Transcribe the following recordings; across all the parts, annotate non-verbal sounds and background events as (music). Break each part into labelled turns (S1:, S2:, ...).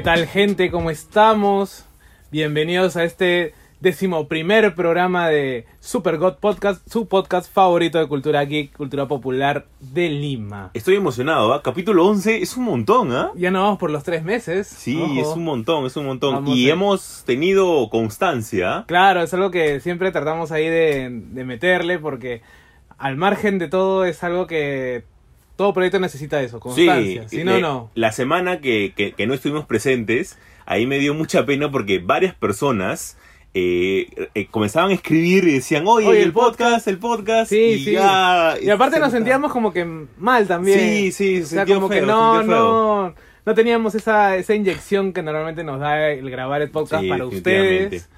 S1: ¿Qué tal gente? ¿Cómo estamos? Bienvenidos a este decimoprimer programa de Super God Podcast, su podcast favorito de cultura geek, cultura popular de Lima.
S2: Estoy emocionado, ¿ah? Capítulo 11 es un montón, ¿ah?
S1: Ya no vamos por los tres meses.
S2: Sí,
S1: Ojo.
S2: es un montón, es un montón.
S1: Vamos
S2: y
S1: a-
S2: hemos tenido constancia.
S1: Claro, es algo que siempre tratamos ahí de, de meterle porque al margen de todo es algo que todo proyecto necesita eso, constancia. si no,
S2: eh,
S1: no.
S2: La semana que, que- que no estuvimos presentes, ahí me dio mucha pena porque varias personas eh, eh, comenzaban a escribir y decían, oye,
S1: Oye,
S2: el,
S1: el
S2: podcast, el podcast.
S1: Sí,
S2: y
S1: sí.
S2: ya-
S1: Y aparte nos sentíamos como que mal también.
S2: Sí, sí,
S1: O sea, como que no, no, no teníamos esa, esa inyección que normalmente nos da el grabar el podcast
S2: Sí,
S1: para ustedes.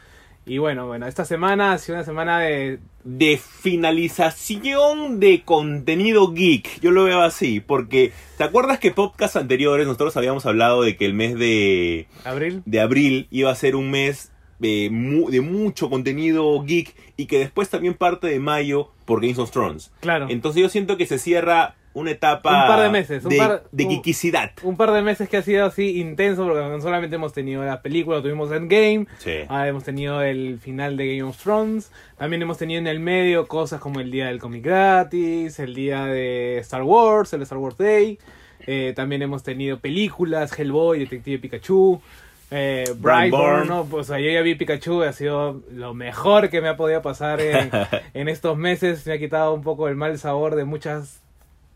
S1: Y bueno, bueno, esta semana ha sido una semana de...
S2: de finalización de contenido geek. Yo lo veo así, porque ¿te acuerdas que podcast anteriores nosotros habíamos hablado de que el mes de,
S1: abril.
S2: de abril iba a ser un mes de, mu- de mucho contenido geek y que después también parte de mayo por Games of Thrones?
S1: Claro.
S2: Entonces yo siento que se cierra una etapa
S1: Un par de meses, un
S2: de,
S1: par-
S2: de
S1: un-
S2: geekicidad.
S1: Un par de meses que ha sido así intenso porque no solamente hemos tenido la película, tuvimos Endgame,
S2: Sí.
S1: Ah, hemos tenido el final de Game of Thrones. También hemos tenido en el medio cosas como el día del cómic gratis, el día de Star Wars, el Star Wars Day. Eh, también hemos tenido películas, Hellboy, Detective Pikachu, eh.
S2: Brightburn,
S1: ¿no? Pues o sea, yo ya vi Pikachu, ha sido lo mejor que me ha podido pasar en, (laughs) en estos meses. Me ha quitado un poco el mal sabor de muchas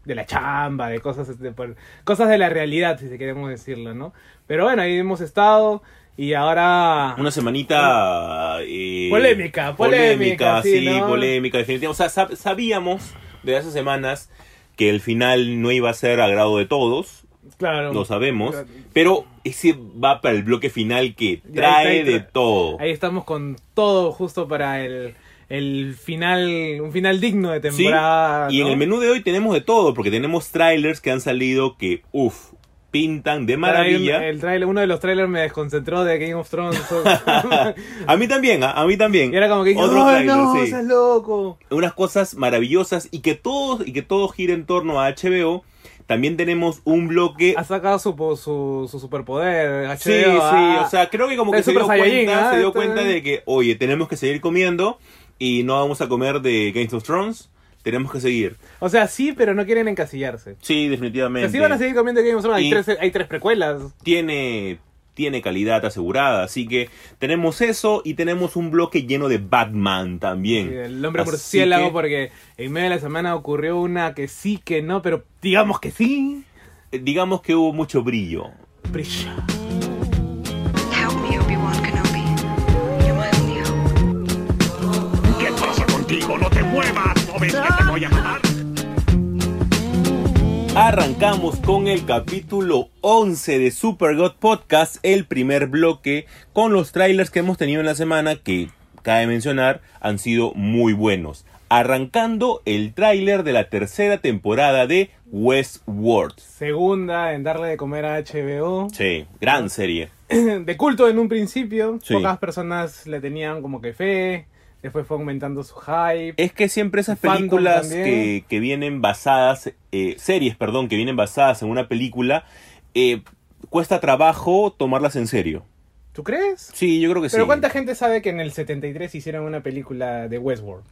S1: de la chamba, de cosas, este, por- cosas de la realidad, si queremos decirlo, ¿no? Pero bueno, ahí hemos estado y ahora...
S2: Una semanita... eh,
S1: Polémica, polémica, sí,
S2: sí,
S1: ¿no?
S2: polémica, definitivamente. O sea, sab- sabíamos de hace semanas que el final no iba a ser agrado de todos,
S1: Claro.
S2: lo sabemos, pero ese va para el bloque final que
S1: ahí
S2: trae
S1: ahí
S2: de todo.
S1: Ahí estamos con todo justo para el, el final, un final digno de
S2: Sí,
S1: temporada.
S2: y en el menú de hoy tenemos de todo, porque tenemos trailers que han salido que, uff, pintan de maravilla.
S1: El trailer, uno de los trailers me desconcentró de Game of Thrones. (laughs)
S2: A mí también, a, a mí también.
S1: y era como que dije,
S2: Otro
S1: ¡ay,
S2: tráiler,
S1: no!
S2: sí.
S1: ¡Estás loco!
S2: unas cosas maravillosas y que todo y que todo gira en torno a HBO. También tenemos un bloque
S1: Ha sacado su, su, su superpoder. HBO,
S2: Sí, sí,
S1: ah.
S2: o sea, creo que como que
S1: El
S2: se dio, cuenta,
S1: ¿ah?
S2: se dio
S1: Esto-
S2: cuenta de que, oye, tenemos que seguir comiendo y no vamos a comer de Game of Thrones, tenemos que seguir.
S1: O sea, sí, pero no quieren encasillarse.
S2: Sí,
S1: O
S2: definitivamente.
S1: sea, sí van a seguir comiendo Game of Thrones. Hay, tres, hay tres precuelas.
S2: Tiene, tiene calidad asegurada, así que tenemos eso y tenemos un bloque lleno de Batman también.
S1: Sí, El hombre
S2: Así
S1: murciélago,
S2: que,
S1: porque en medio de la semana ocurrió una que sí, que no, pero digamos que sí.
S2: eh, Digamos que hubo mucho brillo.
S1: Brilla.
S3: Muevas! ¿No ves que te voy a matar?
S2: Arrancamos con el capítulo 11 de Super God Podcast, el primer bloque, con los trailers que hemos tenido en la semana que, cabe mencionar, han sido muy buenos. Arrancando el tráiler de la tercera temporada de Westworld.
S1: Segunda en darle de comer a HBO.
S2: Sí, gran serie. (clears throat)
S1: De culto en un principio.
S2: Sí.
S1: Pocas personas le tenían como que fe. Después fue aumentando su hype.
S2: Es que siempre esas películas que, que vienen basadas, eh, series, perdón, que vienen basadas en una película, eh, cuesta trabajo tomarlas en serio.
S1: ¿Tú crees?
S2: Sí, yo creo que
S1: Pero
S2: sí.
S1: ¿cuánta gente sabe que en el 73 hicieron una película de Westworld?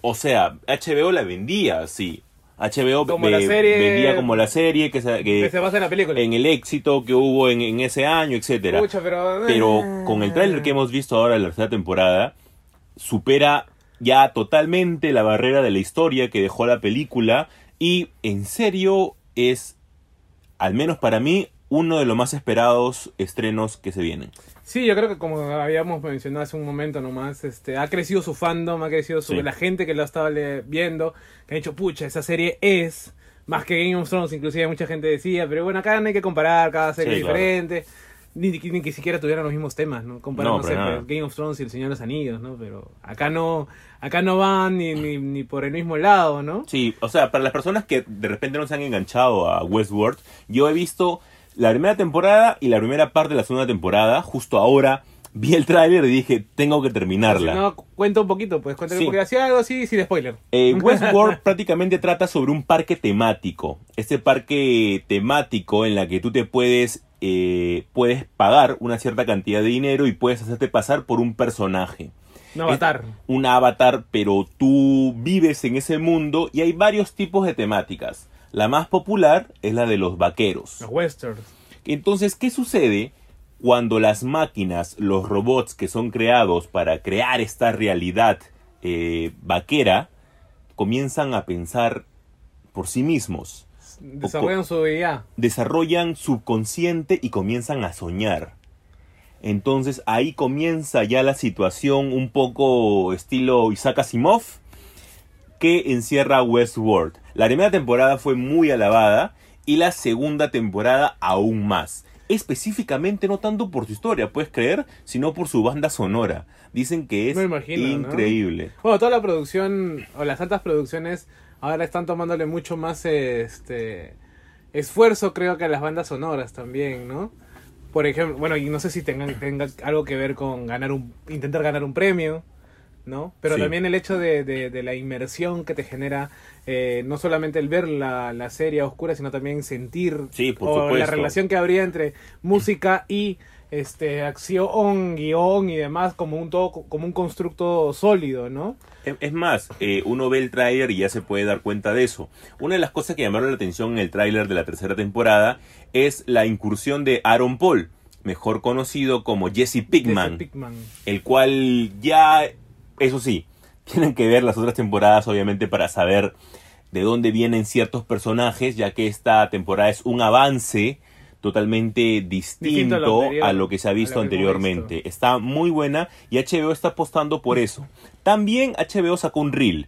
S2: O sea, HBO la vendía, sí. HBO
S1: Como la serie-
S2: vendía como la serie que, se- que-
S1: Que se basa en la película.
S2: en el éxito que hubo en, en ese año, etcétera.
S1: Pucha, pero...
S2: Pero con el tráiler que hemos visto ahora de la tercera temporada, supera ya totalmente la barrera de la historia que dejó la película y en serio es, al menos para mí, uno de los más esperados estrenos que se vienen.
S1: Sí, yo creo que como habíamos mencionado hace un momento nomás, este, ha crecido su fandom, ha crecido su,
S2: Sí.
S1: la gente que lo estaba le- viendo, que ha dicho, pucha, esa serie es más que Game of Thrones, inclusive mucha gente decía, pero bueno, acá no hay que comparar, cada serie
S2: Sí,
S1: es
S2: claro.
S1: diferente, ni, ni, ni que siquiera tuvieran los mismos temas, ¿no? Comparar,
S2: No,
S1: Game of Thrones y El Señor de los Anillos, ¿no? Pero acá no, acá no van ni, ni, ni por el mismo lado, ¿no?
S2: Sí, o sea, para las personas que de repente no se han enganchado a Westworld, yo he visto la primera temporada y la primera parte de la segunda temporada, justo ahora vi el tráiler y dije, tengo que terminarla.
S1: Si no, cuenta un poquito, pues cuéntame
S2: Sí.
S1: porque hacía algo así sin spoiler.
S2: Eh, Westworld (laughs) prácticamente trata sobre un parque temático. Este parque temático en la que tú te puedes eh, puedes pagar una cierta cantidad de dinero y puedes hacerte pasar por un personaje.
S1: Un avatar.
S2: Un avatar, pero tú vives en ese mundo y hay varios tipos de temáticas. La más popular es la de los vaqueros.
S1: Los westerns.
S2: Entonces, ¿qué sucede cuando las máquinas, los robots que son creados para crear esta realidad eh, vaquera, comienzan a pensar por sí mismos?
S1: Desarrollan su IA.
S2: Desarrollan subconsciente y comienzan a soñar. Entonces ahí comienza ya la situación un poco estilo Isaac Asimov que encierra Westworld. La primera temporada fue muy alabada y la segunda temporada aún más. Específicamente no tanto por su historia, puedes creer, sino por su banda sonora. Dicen que es increíble.
S1: Bueno, toda la producción, o las altas producciones, ahora están tomándole mucho más este esfuerzo, creo que a las bandas sonoras también, ¿no? Por ejemplo, bueno, y no sé si tengan, tenga algo que ver con ganar un, intentar ganar un premio, ¿no? Pero
S2: Sí.
S1: también el hecho de, de- de la inmersión que te genera, eh, no solamente el ver la, la serie oscura, sino también sentir
S2: Sí, por
S1: o la relación que habría entre música y este acción, guion y demás como un todo como un constructo sólido, ¿no?
S2: Es más, eh, uno ve el tráiler y ya se puede dar cuenta de eso. Una de las cosas que llamaron la atención en el tráiler de la tercera temporada es la incursión de Aaron Paul, mejor conocido como Jesse Pickman,
S1: Jesse Pickman.
S2: el cual ya, eso sí, (laughs) tienen que ver las otras temporadas obviamente para saber de dónde vienen ciertos personajes, ya que esta temporada es un avance totalmente distinto,
S1: Distinto a lo anterior,
S2: a lo que se ha visto anteriormente.
S1: visto.
S2: Está muy buena y HBO está apostando por eso. También HBO sacó un reel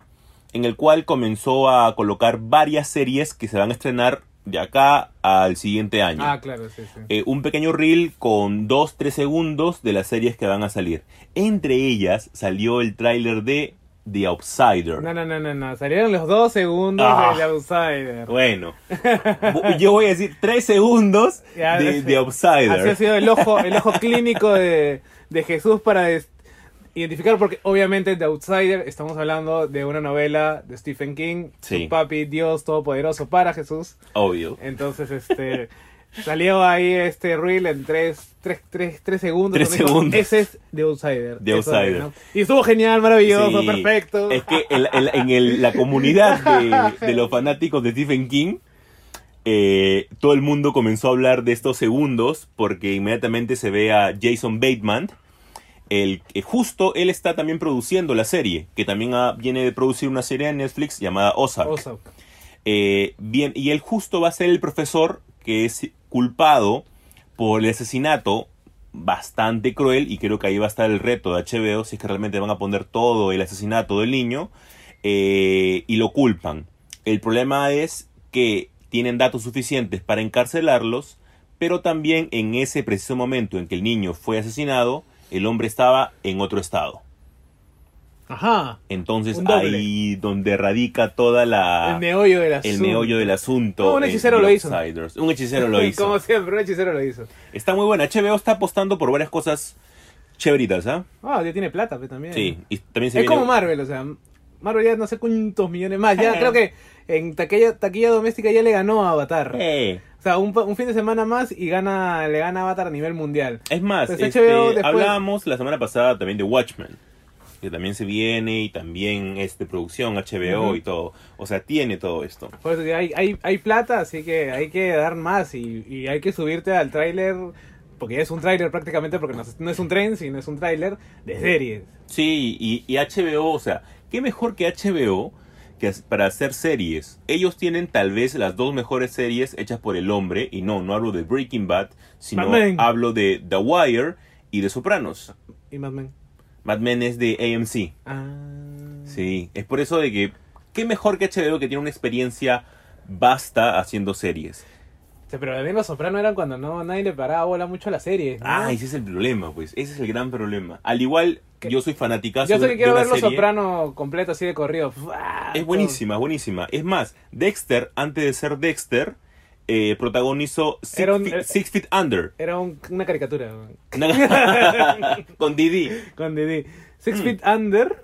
S2: en el cual comenzó a colocar varias series que se van a estrenar de acá al siguiente año.
S1: Ah, claro, sí, sí.
S2: Eh, un pequeño reel con 2-3 segundos de las series que van a salir. Entre ellas salió el tráiler de The Outsider.
S1: No, no, no, no, no. Salieron los dos segundos
S2: Ah.
S1: de The Outsider.
S2: Bueno, (laughs) bu- yo voy a decir 3 segundos
S1: Ya,
S2: de The Outsider.
S1: Así ha sido el ojo, el ojo clínico de, de Jesús para identificar, porque obviamente The Outsider, estamos hablando de una novela de Stephen King,
S2: Sí.
S1: su papi, Dios Todopoderoso para Jesús.
S2: Obvio.
S1: Entonces, este. (laughs) Salió ahí este reel en 3 tres, tres, tres segundos.
S2: Tres segundos.
S1: Ese es The Outsider.
S2: The
S1: es,
S2: Outsider.
S1: ¿no? Y estuvo genial, maravilloso,
S2: Sí,
S1: perfecto.
S2: Es que en, en- en el- la comunidad de, (laughs) de los fanáticos de Stephen King, eh, todo el mundo comenzó a hablar de estos segundos porque inmediatamente se ve a Jason Bateman. El, que justo él está también produciendo la serie, que también viene de producir una serie en Netflix llamada Ozark.
S1: Ozark.
S2: Eh, bien, y él justo va a ser el profesor que es culpado por el asesinato bastante cruel y creo que ahí va a estar el reto de HBO si es que realmente van a poner todo el asesinato del niño eh, y lo culpan. El problema es que tienen datos suficientes para encarcelarlos, pero también en ese preciso momento en que el niño fue asesinado, el hombre estaba en otro estado.
S1: Ajá.
S2: Entonces ahí donde radica toda la
S1: el meollo del asunto.
S2: el meollo del asunto.
S1: No, un hechicero lo hizo.
S2: Un hechicero lo hizo.
S1: Como siempre, un hechicero lo hizo.
S2: Está muy buena. HBO está apostando por varias cosas chéveritas, ¿ah?
S1: Ah, ya tiene plata pues, también.
S2: Sí, y también se
S1: Es
S2: viene...
S1: como Marvel, o sea, Marvel ya no sé cuántos millones más. Ya (laughs) creo que en taquilla, taquilla doméstica ya le ganó a Avatar.
S2: Eh,
S1: O sea, un, un fin de semana más y gana le gana a Avatar a nivel mundial.
S2: Es más, este,
S1: después-
S2: hablábamos la semana pasada también de Watchmen, que también se viene y también este producción HBO y todo. O sea, tiene todo esto.
S1: Que hay, hay, hay plata, así que hay que dar más y, y hay que subirte al tráiler, porque ya es un tráiler prácticamente, porque no, es- no es un tren, sino es un tráiler de series.
S2: Sí, y, y HBO, o sea, ¿qué mejor que HBO que para hacer series? Ellos tienen tal vez las dos mejores series hechas por el hombre, y no, no hablo de Breaking Bad, sino hablo de The Wire y de Sopranos.
S1: Y Mad Men.
S2: Mad Men es de AMC.
S1: Ah.
S2: Sí, es por eso de que, ¿qué mejor que HBO que tiene una experiencia vasta haciendo series?
S1: Sí, pero también los sopranos eran cuando no nadie le paraba bola mucho a la serie. ¿no?
S2: Ah, ese es el problema, pues, ese es el gran problema. Al igual, yo soy fanáticazo
S1: Yo sé que quiero ver los
S2: serie.
S1: sopranos completo así de corrido.
S2: Es buenísima, buenísima. Es más, Dexter, antes de ser Dexter, eh, protagonizó Six,
S1: Era un-
S2: Feet,
S1: eh,
S2: Six Feet Under.
S1: Era un- una caricatura (laughs)
S2: con Didi.
S1: con Didi.
S2: Mm.
S1: Six Feet Under.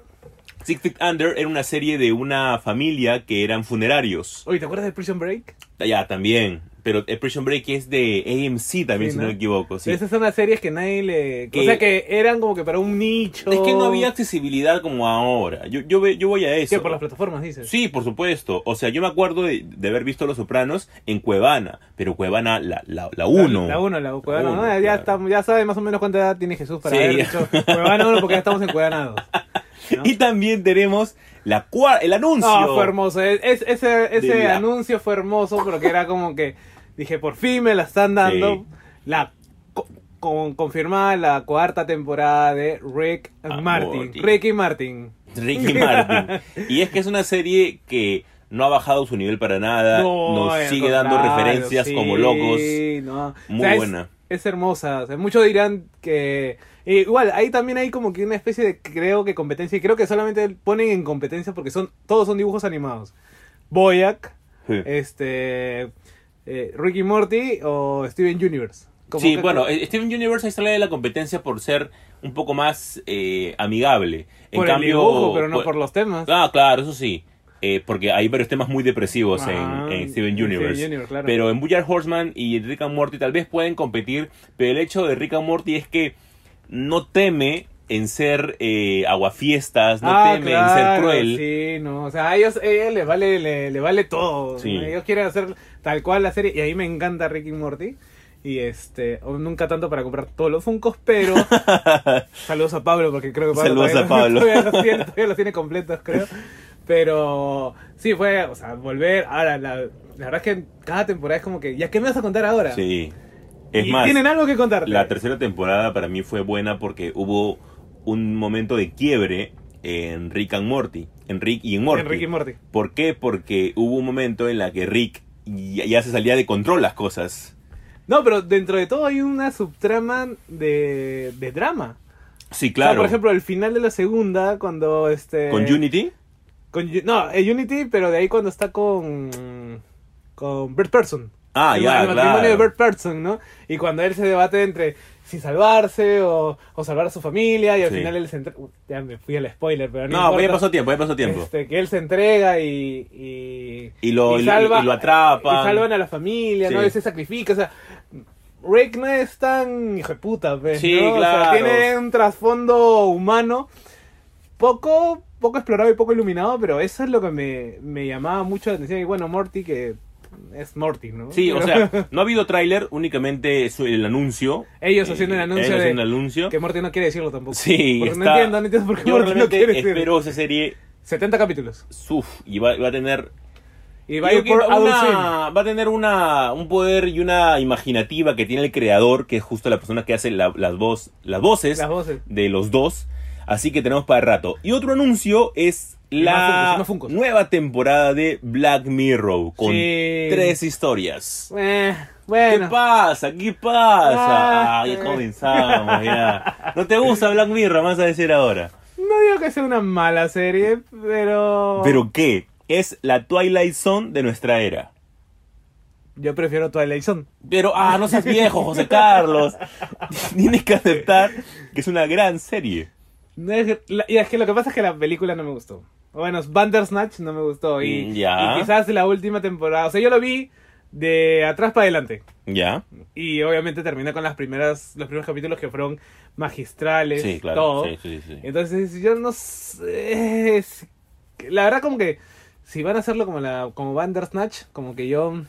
S2: Six Feet Under era una serie de una familia que eran funerarios.
S1: Oye, ¿te acuerdas de Prison Break?
S2: Ya, también. Pero eh, Prison Break es de AMC también,
S1: Sí,
S2: si no,
S1: ¿no?
S2: me equivoco. Sí.
S1: Esas son las series que nadie le...
S2: Que-
S1: O sea, que eran como que para un nicho.
S2: Es que no había accesibilidad como ahora. Yo, yo, yo voy a eso.
S1: Que por las plataformas, dices.
S2: Sí, por supuesto. O sea, yo me acuerdo de, de haber visto Los Sopranos en Cuevana, pero Cuevana la 1. La, la uno.
S1: La 1, la Cuevana
S2: uno,
S1: 1. Ya,
S2: claro.
S1: ya sabe más o menos cuánta edad tiene Jesús para
S2: Sí.
S1: haber dicho Cuevana 1 porque ya estamos en Cuevana 2. ¿no? (laughs)
S2: Y también tenemos la cua- el anuncio.
S1: No, fue hermoso. Es- es- ese ese
S2: la-
S1: anuncio fue hermoso porque era como que dije, por fin me la están dando.
S2: Sí.
S1: La co- con, confirmada la cuarta temporada de Rick and
S2: Ah,
S1: Martin.
S2: Morty.
S1: Rick y Martin.
S2: Ricky (laughs) Martin. Y es que es una serie que no ha bajado su nivel para nada. Nos
S1: al
S2: sigue dando referencias
S1: sí,
S2: como locos.
S1: no.
S2: Muy buena.
S1: Es, hermosa. O sea, muchos dirán que. eh, igual, ahí también hay como que una especie de, creo que competencia. Y creo que solamente ponen en competencia porque son todos son dibujos animados. Boyac,
S2: Sí.
S1: este. Eh, Ricky Morty o Steven Universe. Como
S2: Sí,
S1: que-
S2: bueno, eh, Steven Universe ahí sale de la competencia por ser un poco más eh, amigable. En
S1: por
S2: cambio,
S1: el dibujo, pero no
S2: por-
S1: por los temas.
S2: Ah, claro, eso sí. Eh, porque hay varios temas muy depresivos
S1: Ah,
S2: en, en Steven
S1: en Steven
S2: Universe.
S1: Universe, claro.
S2: Pero en Bojack Horseman y Rick and Morty tal vez pueden competir. Pero el hecho de Rick and Morty es que no teme en ser eh, aguafiestas, no
S1: Ah,
S2: teme en ser cruel.
S1: Sí, no, o sea, a ellos, ellos les vale, le, le vale todo. Ellos quieren hacer tal cual la serie y a mí me encanta Ricky Morty. Y este, nunca tanto para comprar todos los Funkos, pero (laughs) saludos a Pablo porque creo que Pablo
S2: Saludos
S1: todavía,
S2: a Pablo.
S1: todavía los tiene, todavía los tiene completos, creo. Pero sí fue, o sea, volver. Ahora, la, la verdad es que cada temporada es como que, ¿ya qué me vas a contar ahora?
S2: Sí. Es
S1: y
S2: más,
S1: tienen algo que contarte.
S2: la tercera temporada para mí fue buena porque hubo un momento de quiebre en Rick and Morty. En Rick y en Morty.
S1: En Ricky Morty.
S2: ¿Por qué? Porque hubo un momento en la que Rick ya, se salía de control las cosas.
S1: No, pero dentro de todo hay una subtrama de, de drama.
S2: Sí,
S1: O sea,
S2: claro.
S1: por ejemplo, el final de la segunda, cuando este.
S2: con Unity.
S1: con no, el Unity, pero de ahí cuando está con. con Bert Person.
S2: Ah,
S1: el,
S2: ya,
S1: el matrimonio
S2: claro.
S1: de Bert Person, ¿no? Y cuando él se debate entre si salvarse o, o salvar a su familia, y al
S2: Sí.
S1: final él se entrega. Ya me fui al spoiler, pero no.
S2: No, pues ya pasó tiempo, ya pasó tiempo.
S1: Este, que él se entrega y. y,
S2: Y lo- y- y lo atrapan.
S1: Y salvan a la familia, ¿no? Se sacrifica, o sea. Rick no es tan hijo de puta, pues,
S2: Sí,
S1: ¿no? O
S2: claro.
S1: sea, tiene un trasfondo humano poco, poco explorado y poco iluminado, pero eso es lo que me, me llamaba mucho la atención. Y bueno, Morty, que es Morty, ¿no?
S2: Sí, o sea, (laughs) no ha habido tráiler, únicamente es el anuncio.
S1: Ellos haciendo el
S2: Eh,
S1: anuncio
S2: ellos
S1: de-
S2: haciendo el anuncio.
S1: que Morty no quiere decirlo tampoco.
S2: Sí,
S1: Porque no
S2: está-
S1: entiendo, no entiendo por qué
S2: Yo
S1: Morty no quiere decirlo.
S2: espero esa serie
S1: 70 capítulos.
S2: Uf, y va, va a tener
S1: Y va por
S2: una- va a tener una, un poder y una imaginativa que tiene el creador, que es justo la persona que hace la- las, voz, las voces
S1: Las voces.
S2: de los dos. Así que tenemos para rato. Y otro anuncio es la
S1: Funkos, Funkos.
S2: nueva temporada de Black Mirror con
S1: Sí.
S2: tres historias.
S1: Eh,
S2: ¿Qué pasa? ¿Qué pasa?
S1: Ah,
S2: Ah, ya
S1: eh.
S2: comenzamos ya. (laughs) ¿No te gusta Black Mirror? Vas a decir ahora.
S1: No digo que sea una mala serie, pero...
S2: ¿Pero qué? Es la Twilight Zone de nuestra era.
S1: Yo prefiero Twilight Zone.
S2: Pero, ah, no seas viejo, José Carlos. (laughs) Tienes que aceptar que es una gran serie.
S1: No es- la- y es que lo que pasa es que la película no me gustó. Bueno, Bandersnatch no me gustó. Y,
S2: Mm, ya.
S1: y quizás la última temporada. O sea, yo lo vi de atrás para adelante.
S2: ¿Ya?
S1: Y obviamente terminé con las primeras, los primeros capítulos que fueron magistrales.
S2: Sí, claro.
S1: Todo.
S2: Sí, sí, sí.
S1: Entonces, yo no sé. es- La verdad, como que si van a hacerlo como la como Bandersnatch, como que yo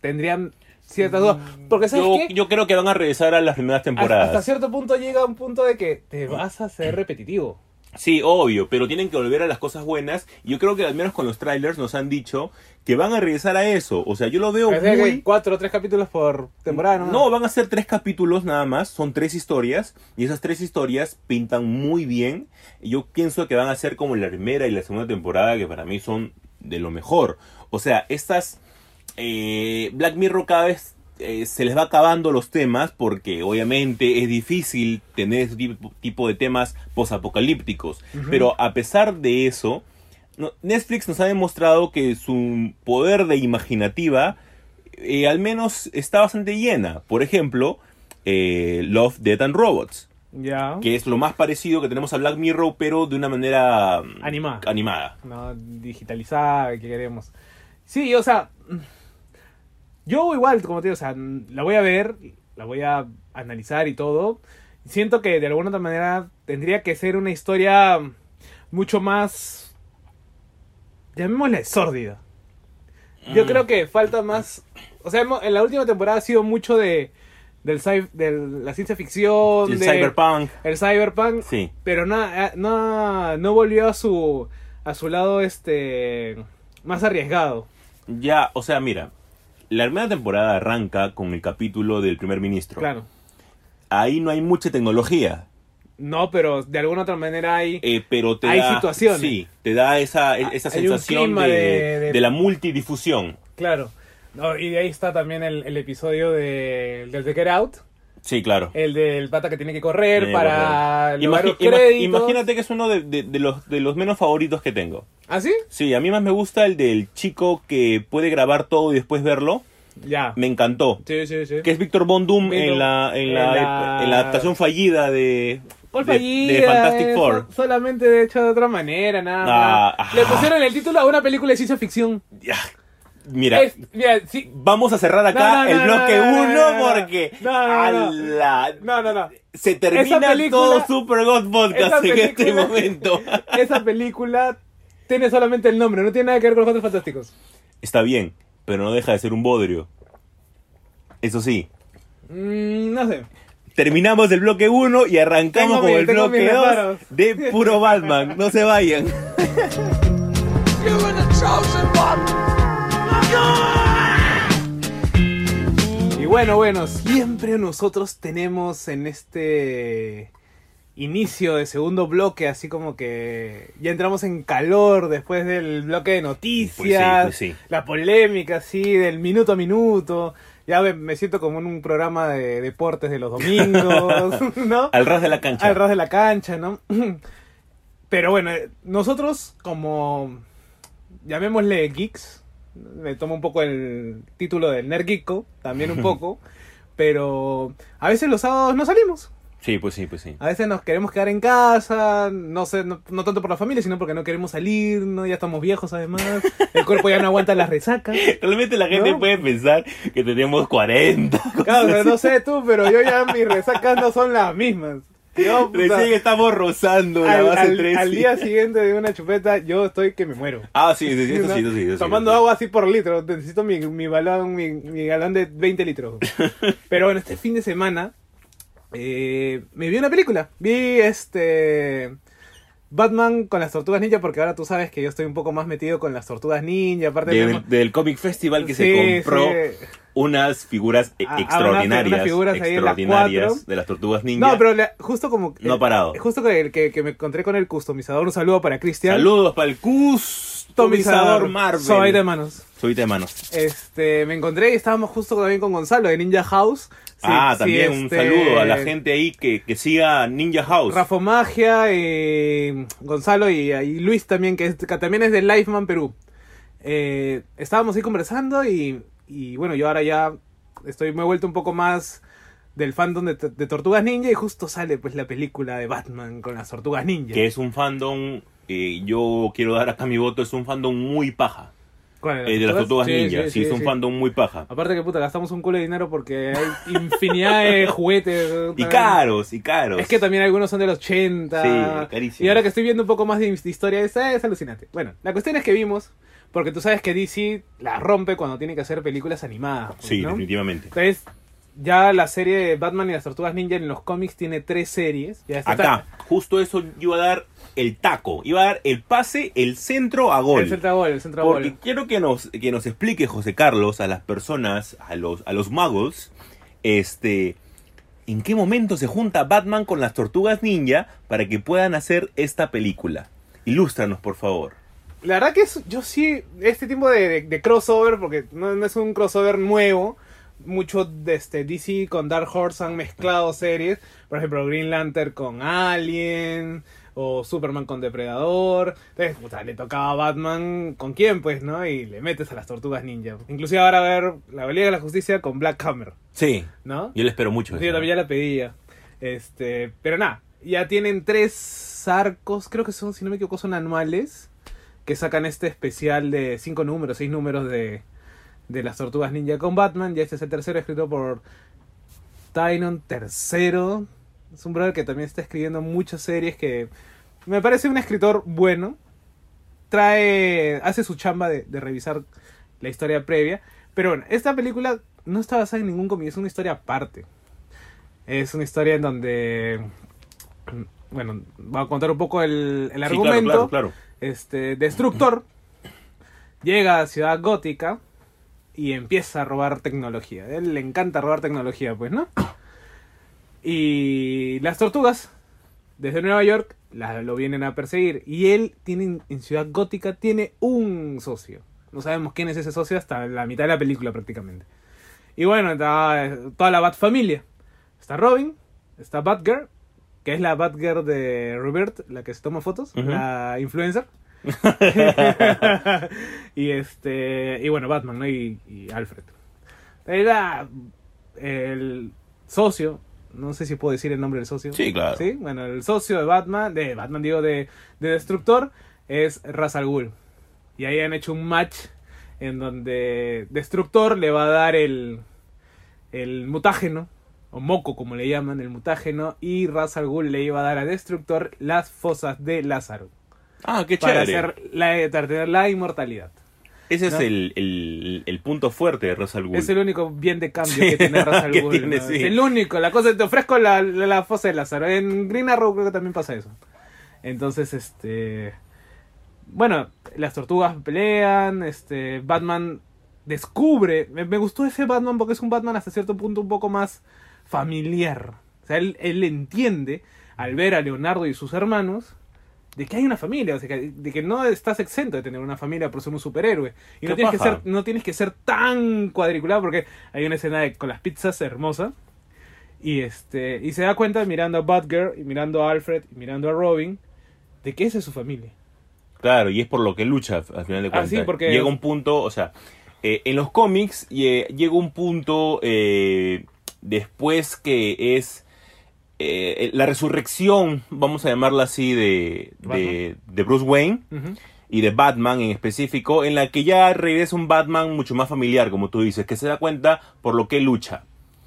S1: tendrían ciertas dudas. Porque, ¿sabes
S2: Yo,
S1: qué?
S2: yo creo que van a regresar a las primeras
S1: Hasta-
S2: temporadas.
S1: Hasta cierto punto llega un punto de que te vas a hacer repetitivo.
S2: Sí, obvio, pero tienen que volver a las cosas buenas. Y yo creo que al menos con los trailers nos han dicho que van a regresar a eso. O sea, yo lo veo
S1: Parece
S2: muy...
S1: cuatro o tres capítulos por temporada, ¿no?
S2: No, van a ser tres capítulos nada más, son tres historias y esas tres historias pintan muy bien. Yo pienso que van a ser como la primera y la segunda temporada que para mí son de lo mejor. O sea, estas eh, Black Mirror cada vez eh, se les va acabando los temas porque obviamente es difícil tener ese tipo, tipo de temas posapocalípticos. Pero a pesar de eso, no- Netflix nos ha demostrado que su poder de imaginativa eh, al menos está bastante llena. Por ejemplo, eh, Love, Death and Robots,
S1: Ya.
S2: que es lo más parecido que tenemos a Black Mirror, pero de una manera mm,
S1: Animada.
S2: animada.
S1: No, digitalizada, que queremos. Sí, o sea. Yo igual, como te digo, o sea, la voy a ver, la voy a analizar y todo. Siento que de alguna otra manera tendría que ser una historia mucho más, llamémosle sórdida. Yo
S2: Mm.
S1: creo que falta más, o sea, en la última temporada ha sido mucho de del de la ciencia ficción,
S2: El
S1: de
S2: cyberpunk.
S1: el cyberpunk,
S2: Sí.
S1: pero no, eh, no, no volvió a su a su lado este más arriesgado.
S2: Ya, o sea, mira. La primera temporada arranca con el capítulo del primer ministro.
S1: Claro.
S2: Ahí no hay mucha tecnología.
S1: No, pero de alguna otra manera hay
S2: eh, pero te
S1: Hay
S2: da,
S1: situaciones.
S2: Sí, te da esa, esa
S1: Hay un
S2: sensación de,
S1: de- de-
S2: de la multidifusión.
S1: Claro. No, y de ahí está también el, el episodio de, del de Get Out.
S2: Sí, claro.
S1: El del pata que tiene que correr para lograr los créditos.
S2: imagínate que es uno de, de- de los, de los menos favoritos que tengo.
S1: ¿Ah, sí?
S2: Sí, a mí más me gusta el del chico que puede grabar todo y después verlo.
S1: Ya.
S2: Me encantó.
S1: Sí, sí, sí.
S2: Que es Víctor Bondum en la, en, la,
S1: en la-
S2: en la adaptación fallida de,
S1: ¿Cuál
S2: de-
S1: fallida?
S2: de Fantastic Four.
S1: so- solamente de hecho de otra manera, nada
S2: Ah,
S1: más. Le pusieron el título a una película de ciencia ficción.
S2: Mira,
S1: Es- mira, sí.
S2: vamos a cerrar acá
S1: No, no,
S2: el bloque
S1: no, no,
S2: 1
S1: no, no, no.
S2: porque
S1: No, no, no.
S2: ¡ala!
S1: No, no, no.
S2: se termina
S1: película-
S2: todo Super God Podcast en este momento. (laughs)
S1: Esa película tiene solamente el nombre, no tiene nada que ver con los Cuatro fantásticos.
S2: Está bien, pero no deja de ser un bodrio. Eso sí,
S1: Mm, no sé.
S2: terminamos el bloque 1 y arrancamos
S1: Tengo
S2: con
S1: mi-
S2: el bloque 2
S1: reparos.
S2: de puro Batman. No se vayan.
S1: Y bueno, bueno, siempre nosotros tenemos en este inicio de segundo bloque, así como que ya entramos en calor después del bloque de noticias,
S2: Pues sí, pues sí.
S1: la polémica, así, del minuto a minuto. Ya me, siento como en un programa de deportes de los domingos, (laughs) ¿no?
S2: Al ras de la cancha.
S1: al ras de la cancha, ¿no? Pero bueno, nosotros como llamémosle geeks, me tomo un poco el título del nerd geeko, también un (laughs) poco, pero a veces los sábados no salimos.
S2: Sí, pues sí, pues sí.
S1: A veces nos queremos quedar en casa, no sé, no, no tanto por la familia, sino porque no queremos salir, ¿no? Ya estamos viejos además, el cuerpo ya no aguanta las resacas. (laughs)
S2: Realmente la gente
S1: ¿No?
S2: puede pensar que tenemos 40.
S1: Claro, pero no sé tú, pero yo ya mis resacas no son las mismas. Yo, (laughs) puta,
S2: Recién estamos rozando la
S1: al,
S2: base
S1: al-
S2: 3.
S1: al día siguiente de una chupeta, yo estoy que me muero.
S2: Ah, sí, sí, sí, eso
S1: ¿no?
S2: sí, eso sí, eso sí,
S1: Tomando agua así por litro. Necesito mi, mi balón, mi, mi galón de 20 litros. (laughs) Pero bueno, este fin de semana eh, me vi una película. Vi este Batman con las tortugas ninja, porque ahora tú sabes que yo estoy un poco más metido con las tortugas ninja. Aparte
S2: Del,
S1: tenemos-
S2: del Comic Festival que
S1: Sí,
S2: se compró
S1: sí.
S2: unas figuras e-
S1: Ah, ah,
S2: extraordinarias.
S1: unas- figuras
S2: extraordinarias de las tortugas ninja.
S1: No, pero justo como...
S2: No ha parado.
S1: Justo que, que, que me encontré con el customizador. Un saludo para Cristian.
S2: Saludos para el customizador Marvel.
S1: Soy de manos.
S2: Subite de manos.
S1: Este, me encontré y estábamos justo también con Gonzalo de Ninja House.
S2: Ah, también un
S1: este,
S2: saludo a la gente ahí que, que siga Ninja House.
S1: Rafa Magia, y Gonzalo y, y Luis también, que, es- que también es de Lifeman Perú. Eh, estábamos ahí conversando y, y bueno, yo ahora ya estoy, me he vuelto un poco más del fandom de, de Tortugas Ninja y justo sale pues la película de Batman con las Tortugas Ninja.
S2: Que es un fandom, eh, yo quiero dar acá mi voto, es un fandom muy paja.
S1: ¿Cuál,
S2: eh, de las tortugas
S1: Sí,
S2: ninja, sí,
S1: sí,
S2: es un
S1: sí.
S2: fandom muy paja.
S1: Aparte que puta, gastamos un culo de dinero porque hay infinidad de juguetes. (laughs)
S2: Y caros, y caros.
S1: Es que también algunos son de los 80.
S2: Sí, carísimo.
S1: Y ahora que estoy viendo un poco más de, de historia, es, es alucinante. Bueno, la cuestión es que vimos, porque tú sabes que DC la rompe cuando tiene que hacer películas animadas. pues,
S2: Sí,
S1: ¿no?
S2: definitivamente.
S1: Entonces, ya la serie de Batman y las Tortugas Ninja en los cómics tiene tres series. Ya está-
S2: Acá, justo eso yo iba a dar el taco, iba a dar el pase, el centro a gol.
S1: El centro gol, el centro
S2: Porque
S1: gol.
S2: quiero que nos, que nos explique José Carlos a las personas, a los, a los muggles, este, en qué momento se junta Batman con las tortugas ninja para que puedan hacer esta película. Ilústranos, por favor.
S1: La verdad que es- yo sí, este tipo de, de- de crossover, porque no, no es un crossover nuevo, mucho de este DC con Dark Horse han mezclado series, por ejemplo Green Lantern con Alien, o Superman con Depredador, entonces le tocaba a Batman con quién pues, ¿no? Y le metes a las tortugas ninja. Inclusive ahora a ver la Liga de la Justicia con Black Hammer,
S2: Sí,
S1: ¿no?
S2: yo le espero mucho.
S1: Sí, yo también ya la pedía. Este, pero nada, ya tienen tres arcos, creo que son, si no me equivoco, son anuales, que sacan este especial de cinco números, seis números de, de las Tortugas Ninja con Batman. Ya este es el tercero, escrito por Tynon III. Es un brother que también está escribiendo muchas series que me parece un escritor bueno. Trae, hace su chamba de, de revisar la historia previa. Pero bueno, esta película no está basada en ningún cómic, es una historia aparte. Es una historia en donde. Bueno, voy a contar un poco el, el
S2: Sí, claro,
S1: argumento.
S2: claro, claro.
S1: Este, Destructor llega a Ciudad Gótica y empieza a robar tecnología. A él le encanta robar tecnología, pues, ¿no? Y las tortugas, desde Nueva York, la- lo vienen a perseguir. Y él tiene en Ciudad Gótica tiene un socio. No sabemos quién es ese socio hasta la mitad de la película prácticamente. Y bueno, está toda la Bat familia. Está Robin, está Batgirl, que es la Batgirl de Robert, la que se toma fotos, la influencer. (laughs) (laughs) y este y bueno, Batman, ¿no? Y, y Alfred. Era el socio, no sé si puedo decir el nombre del socio.
S2: Sí, claro.
S1: Sí, bueno, el socio de Batman, de Batman digo, de, de Destructor, es Ra's al Ghul. Y ahí han hecho un match en donde Destructor le va a dar el, el mutágeno, o moco como le llaman, el mutágeno, y Ra's al Ghul le iba a dar a Destructor las fosas de Lázaro.
S2: Ah, qué
S1: Para,
S2: chévere.
S1: hacer la, para tener la inmortalidad.
S2: Ese es el, el, el punto fuerte de Ra's al Ghul.
S1: Es el único bien de cambio (laughs)
S2: Sí,
S1: que tiene Ra's al
S2: que
S1: Ghul,
S2: tiene,
S1: ¿no?
S2: sí.
S1: Es el único. La cosa te ofrezco la, la, la fosa de Lázaro. En Green Arrow creo que también pasa eso. Entonces, este. Bueno, las tortugas pelean. Este. Batman descubre. Me, me gustó ese Batman porque es un Batman hasta cierto punto un poco más familiar. O sea, él, él entiende al ver a Leonardo y sus hermanos. De que hay una familia, o sea, que- de que no estás exento de tener una familia por ser un superhéroe. Y no
S2: ¿Qué
S1: tienes, que ser, no tienes que ser tan cuadriculado porque hay una escena de- con las pizzas hermosa. Y este y se da cuenta mirando a Batgirl, y mirando a Alfred, y mirando a Robin, de que esa es su familia.
S2: Claro, y es por lo que lucha al final de
S1: Ah,
S2: cuentas.
S1: sí, porque-
S2: Llega un punto, o sea, eh, en los cómics eh, llega un punto eh, después que es eh, la resurrección, vamos a llamarla así, de, de, de Bruce Wayne y de Batman en específico, en la que ya regresa un Batman mucho más familiar, como tú dices, que se da cuenta por lo que lucha.